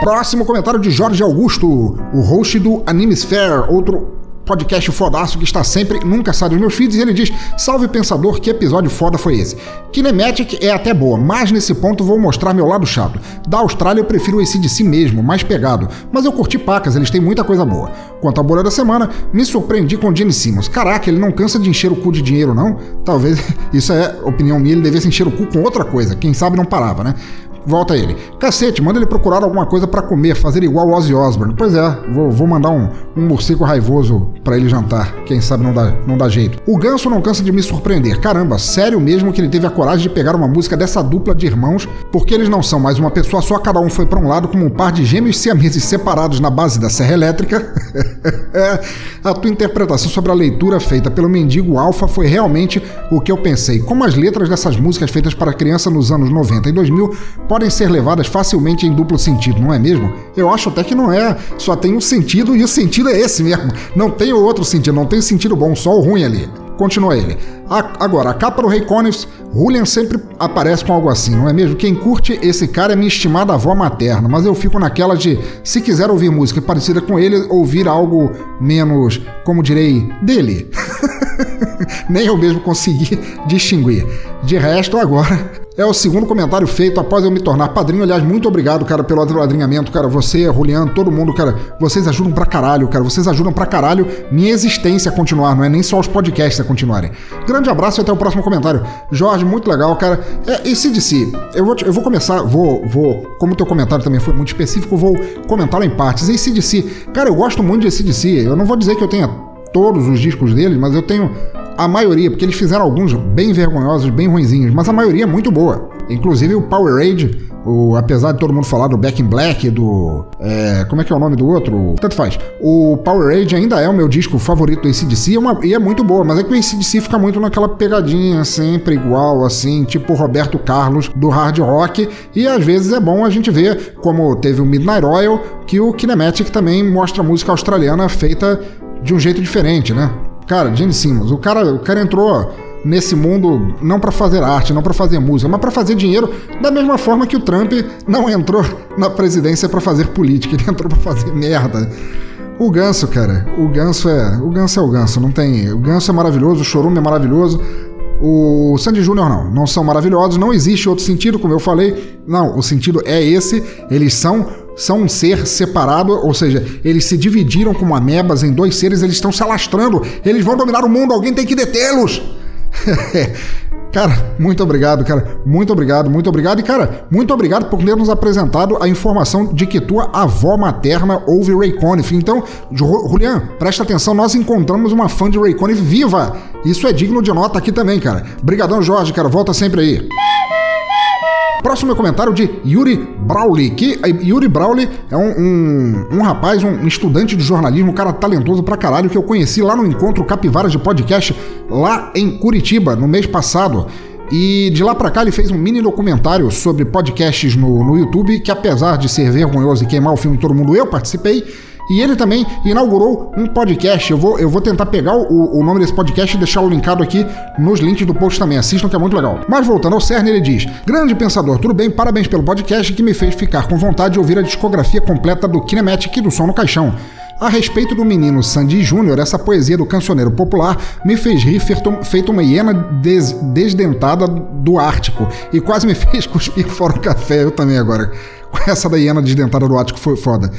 Próximo comentário de Jorge Augusto, o host do Animesphere, outro podcast fodaço que está sempre, nunca sai dos meus feeds, e ele diz: Salve pensador, que episódio foda foi esse? Kinematic é até boa, mas nesse ponto vou mostrar meu lado chato. Da Austrália eu prefiro esse de si mesmo, mais pegado, mas eu curti pacas, eles têm muita coisa boa. Quanto à bolha da semana, me surpreendi com o Gene Simmons. Caraca, ele não cansa de encher o cu de dinheiro, não? Talvez, isso é opinião minha, ele devesse encher o cu com outra coisa, quem sabe não parava, né? Volta ele. Cacete, manda ele procurar alguma coisa para comer, fazer igual o Ozzy Osbourne. Pois é, vou, vou mandar um, um morcego raivoso para ele jantar. Quem sabe não dá, não dá jeito. O Ganso não cansa de me surpreender. Caramba, sério mesmo que ele teve a coragem de pegar uma música dessa dupla de irmãos, porque eles não são mais uma pessoa só, cada um foi para um lado como um par de gêmeos siameses separados na base da serra elétrica. a tua interpretação sobre a leitura feita pelo mendigo Alfa foi realmente o que eu pensei. Como as letras dessas músicas feitas para criança nos anos 90 e 2000 podem ser levadas facilmente em duplo sentido, não é mesmo? Eu acho até que não é. Só tem um sentido e o sentido é esse mesmo. Não tem outro sentido, não tem sentido bom, só o ruim ali. Continua ele. A, agora, a capa do Rei Connives, Julian sempre aparece com algo assim, não é mesmo? Quem curte esse cara é minha estimada avó materna, mas eu fico naquela de, se quiser ouvir música parecida com ele, ouvir algo menos, como direi, dele. Nem eu mesmo consegui distinguir. De resto, agora é o segundo comentário feito após eu me tornar padrinho. Aliás, muito obrigado, cara, pelo adrinhamento, cara. Você, Juliano, todo mundo, cara. Vocês ajudam pra caralho, cara. Vocês ajudam pra caralho minha existência a continuar, não é nem só os podcasts a continuarem. Grande abraço e até o próximo comentário. Jorge, muito legal, cara. É, e CDC, eu vou, eu vou começar, vou, vou, como teu comentário também foi muito específico, vou comentar em partes. E CDC, cara, eu gosto muito de CDC. Eu não vou dizer que eu tenha todos os discos deles, mas eu tenho a maioria, porque eles fizeram alguns bem vergonhosos, bem ruinzinhos, mas a maioria é muito boa. Inclusive o Powerade, o, apesar de todo mundo falar do Back in Black, do. É, como é que é o nome do outro? Tanto faz. O Powerade ainda é o meu disco favorito do ACDC é uma, e é muito boa, mas é que o ACDC fica muito naquela pegadinha sempre igual, assim, tipo Roberto Carlos do hard rock. E às vezes é bom a gente ver, como teve o Midnight Oil, que o Kinematic também mostra música australiana feita de um jeito diferente, né? Cara, Gene Simmons, o cara, o cara entrou nesse mundo não para fazer arte, não para fazer música, mas para fazer dinheiro, da mesma forma que o Trump não entrou na presidência para fazer política, ele entrou para fazer merda. O Ganso, cara, o Ganso é, o Ganso é o Ganso, não tem, o Ganso é maravilhoso, o Chorume é maravilhoso. O Sandy Júnior não, não são maravilhosos, não existe outro sentido, como eu falei. Não, o sentido é esse, eles são são um ser separado, ou seja, eles se dividiram como amebas em dois seres, eles estão se alastrando, eles vão dominar o mundo, alguém tem que detê-los. Cara, muito obrigado, cara. Muito obrigado, muito obrigado. E, cara, muito obrigado por ter nos apresentado a informação de que tua avó materna ouve Ray Conniff. Então, Julian, presta atenção, nós encontramos uma fã de Ray Conniff viva. Isso é digno de nota aqui também, cara. Brigadão, Jorge, cara. Volta sempre aí. Próximo comentário de Yuri Brawley, que eh, Yuri Brawley é um, um, um, rapaz, um estudante de jornalismo, um cara talentoso pra caralho, que eu conheci lá no encontro Capivaras de Podcast, lá em Curitiba, no mês passado. E de lá para cá ele fez um mini documentário sobre podcasts no, no YouTube, que apesar de ser vergonhoso e queimar o filme Todo Mundo, eu participei. E ele também inaugurou um podcast. Eu vou, eu vou tentar pegar o, o nome desse podcast e deixá-lo linkado aqui nos links do post também. Assistam que é muito legal. Mas voltando ao cerne, ele diz: Grande pensador, tudo bem? Parabéns pelo podcast que me fez ficar com vontade de ouvir a discografia completa do Kinematic e do Som no Caixão. A respeito do menino Sandy Júnior, essa poesia do cancioneiro popular me fez rir feito uma hiena des desdentada do Ártico e quase me fez cuspir fora o café. Eu também agora. Com essa da hiena desdentada do Ártico foi foda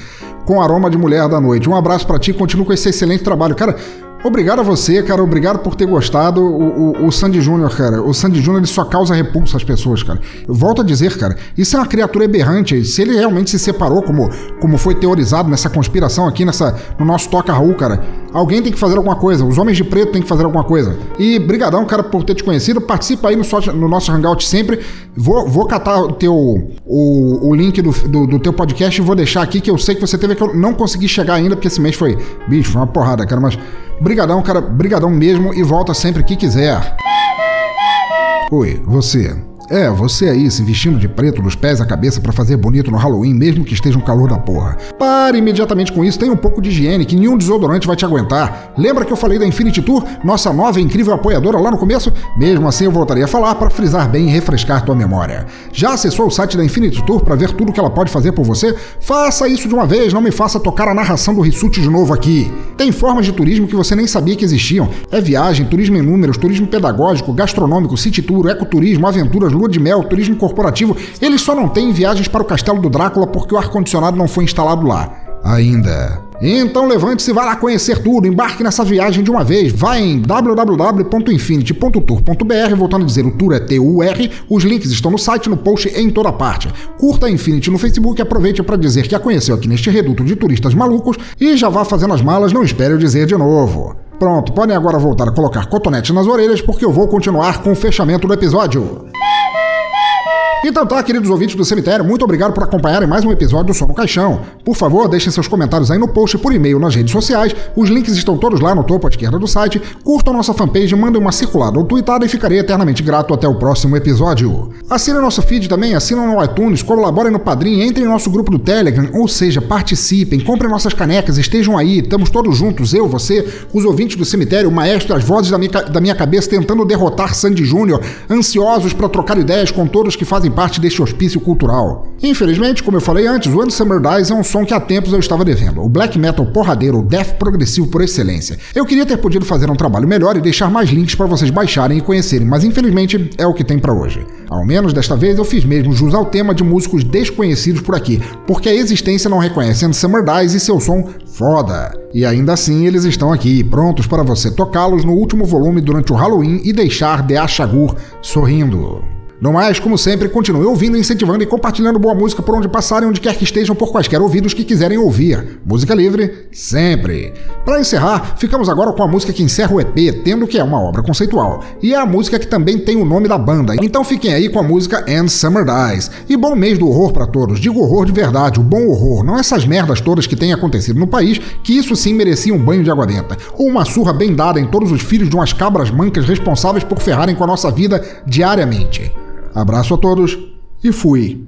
com aroma de mulher da noite. Um abraço para ti, continua com esse excelente trabalho. Cara, Obrigado a você, cara. Obrigado por ter gostado. O, o, o Sandy Júnior, cara. O Sandy Júnior ele só causa repulsa às pessoas, cara. Eu volto a dizer, cara. Isso é uma criatura eberrante. Se ele realmente se separou, como, como foi teorizado nessa conspiração aqui, nessa, no nosso Toca Raul, cara. Alguém tem que fazer alguma coisa. Os homens de preto têm que fazer alguma coisa. E brigadão, cara, por ter te conhecido. Participa aí no, no nosso Hangout sempre. Vou, vou catar o teu o, o link do, do, do, teu podcast e vou deixar aqui que eu sei que você teve que eu não consegui chegar ainda porque esse mês foi bicho, foi uma porrada, cara, mas brigadão, cara, brigadão mesmo e volta sempre que quiser. Oi, você. É, você aí se vestindo de preto dos pés à cabeça para fazer bonito no Halloween, mesmo que esteja um calor da porra. Pare imediatamente com isso, tenha um pouco de higiene, que nenhum desodorante vai te aguentar. Lembra que eu falei da Infinity Tour, nossa nova e incrível apoiadora lá no começo? Mesmo assim eu voltaria a falar para frisar bem e refrescar tua memória. Já acessou o site da Infinity Tour para ver tudo que ela pode fazer por você? Faça isso de uma vez, não me faça tocar a narração do Rissuti de novo aqui. Tem formas de turismo que você nem sabia que existiam. É viagem, turismo em números, turismo pedagógico, gastronômico, city tour, ecoturismo, aventuras, lua de mel, turismo corporativo, eles só não têm viagens para o castelo do Drácula porque o ar-condicionado não foi instalado lá. ainda. Então levante-se vá lá conhecer tudo, embarque nessa viagem de uma vez. Vai em www.infinity.tour.br, voltando a dizer o tour é T-U-R, os links estão no site, no post e em toda parte. Curta a Infinity no Facebook e aproveite para dizer que a conheceu aqui neste reduto de turistas malucos e já vá fazendo as malas, não espere eu dizer de novo. Pronto, podem agora voltar a colocar cotonete nas orelhas porque eu vou continuar com o fechamento do episódio. Então tá, queridos ouvintes do cemitério, muito obrigado por acompanharem mais um episódio do Som no Caixão. Por favor, deixem seus comentários aí no post por e-mail nas redes sociais. Os links estão todos lá no topo à esquerda do site. Curtam nossa fanpage, mandem uma circulada ou tweetada e ficarei eternamente grato até o próximo episódio. Assinem nosso feed também, assinam no iTunes, colaborem no Padrim, entrem em nosso grupo do Telegram, ou seja, participem, comprem nossas canecas, estejam aí, estamos todos juntos, eu, você, os ouvintes do cemitério, o maestro, as vozes da minha, da minha cabeça tentando derrotar Sandy Júnior, ansiosos para trocar ideias com todos que fazem parte deste hospício cultural. Infelizmente, como eu falei antes, When Summer Dies é um som que há tempos eu estava devendo. O black metal porradeiro, o death progressivo por excelência. Eu queria ter podido fazer um trabalho melhor e deixar mais links para vocês baixarem e conhecerem, mas infelizmente é o que tem para hoje. Ao menos desta vez eu fiz mesmo jus ao tema de músicos desconhecidos por aqui, porque a existência não reconhece And Summer Dies e seu som foda. E ainda assim eles estão aqui, prontos para você tocá-los no último volume durante o Halloween e deixar The Ashagur sorrindo. No mais, como sempre, continue ouvindo, incentivando e compartilhando boa música por onde passarem, onde quer que estejam, por quaisquer ouvidos que quiserem ouvir. Música livre, sempre. Para encerrar, ficamos agora com a música que encerra o EP, tendo que é uma obra conceitual. E é a música que também tem o nome da banda. Então fiquem aí com a música And Summer Dies. E bom mês do horror para todos. Digo horror de verdade, o bom horror. Não essas merdas todas que têm acontecido no país, que isso sim merecia um banho de água benta. Ou uma surra bem dada em todos os filhos de umas cabras mancas responsáveis por ferrarem com a nossa vida diariamente. Abraço a todos e fui.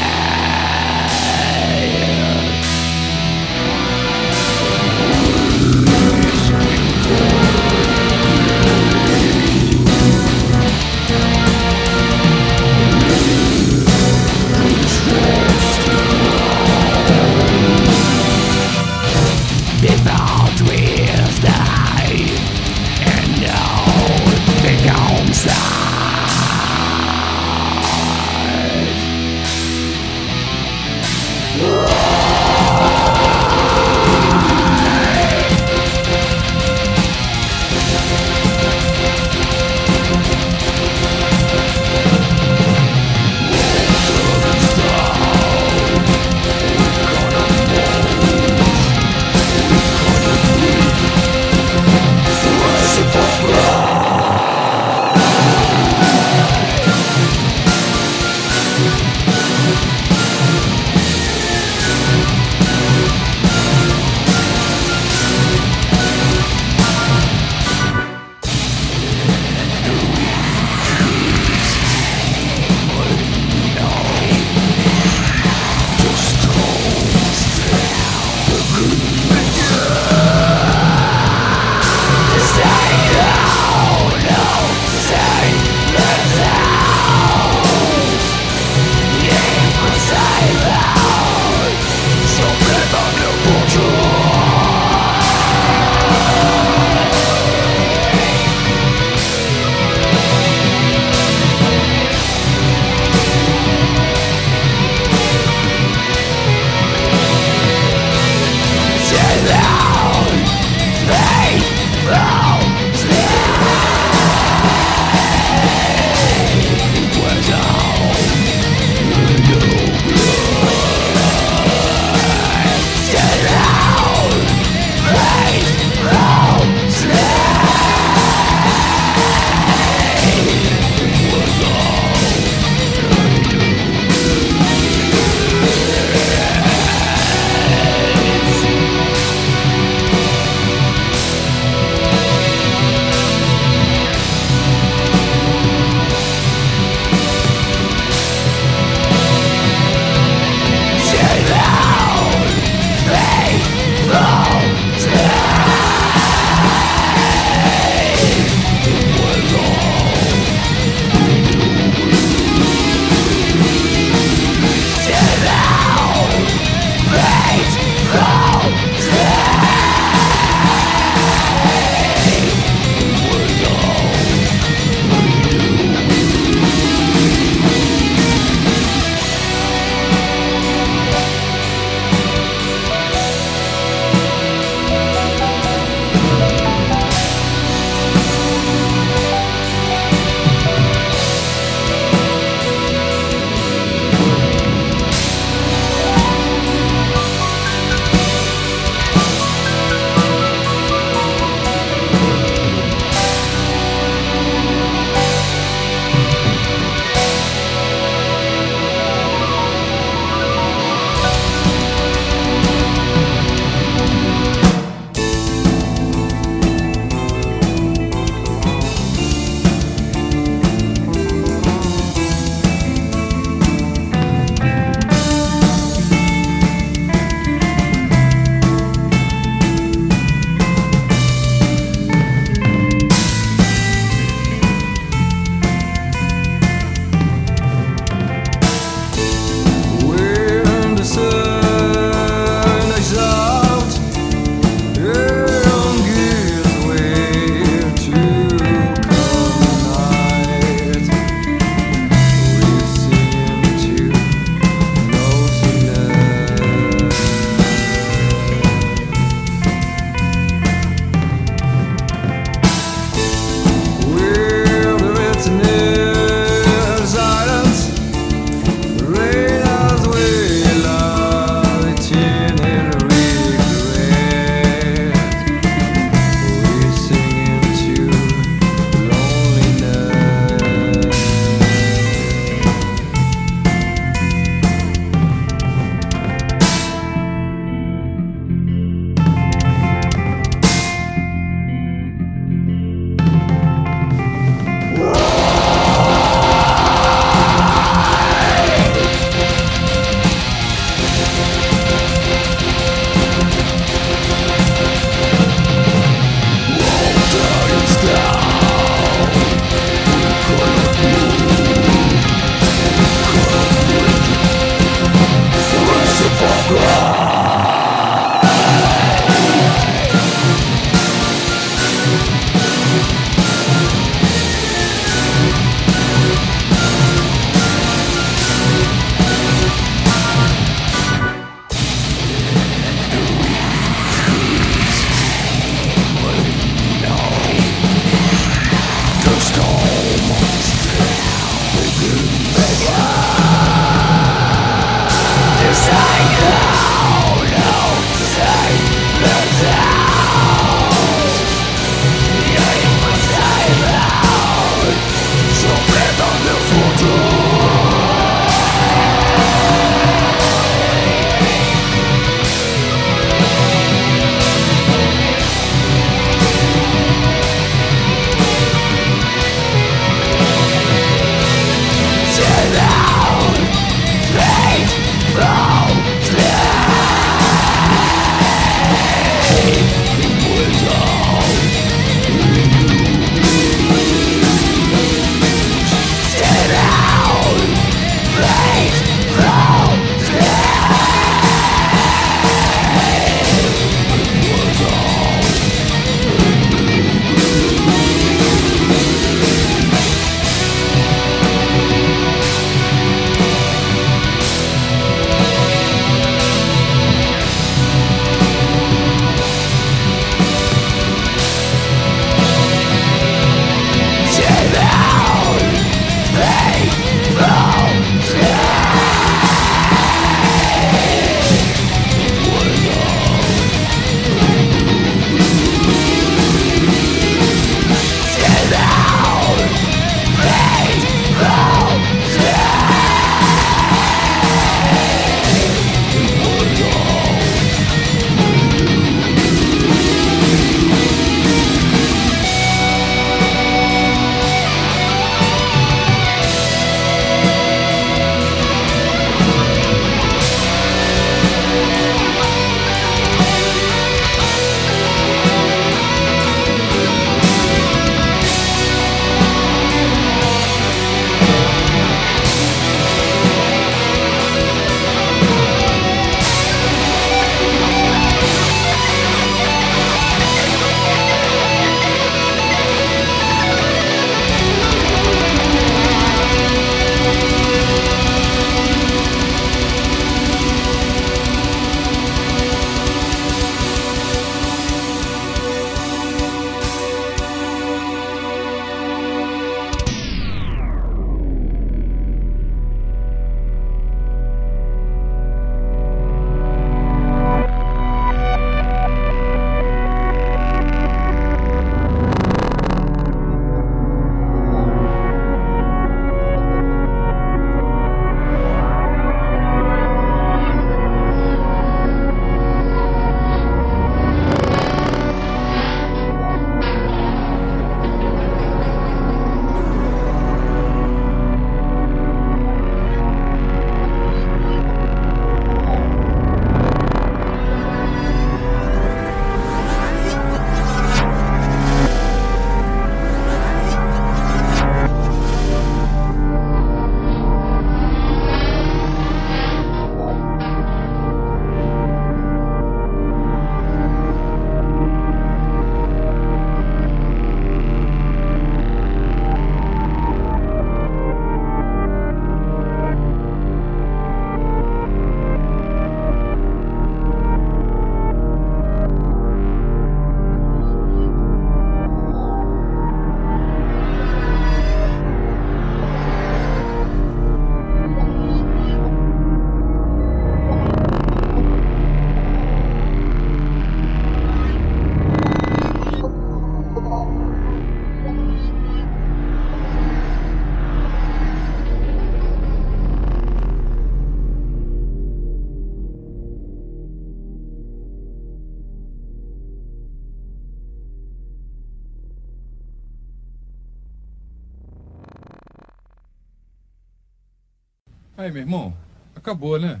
Acabou, né?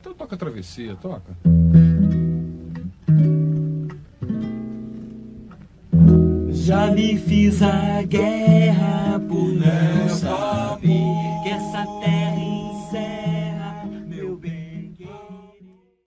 Então toca a travessia, toca.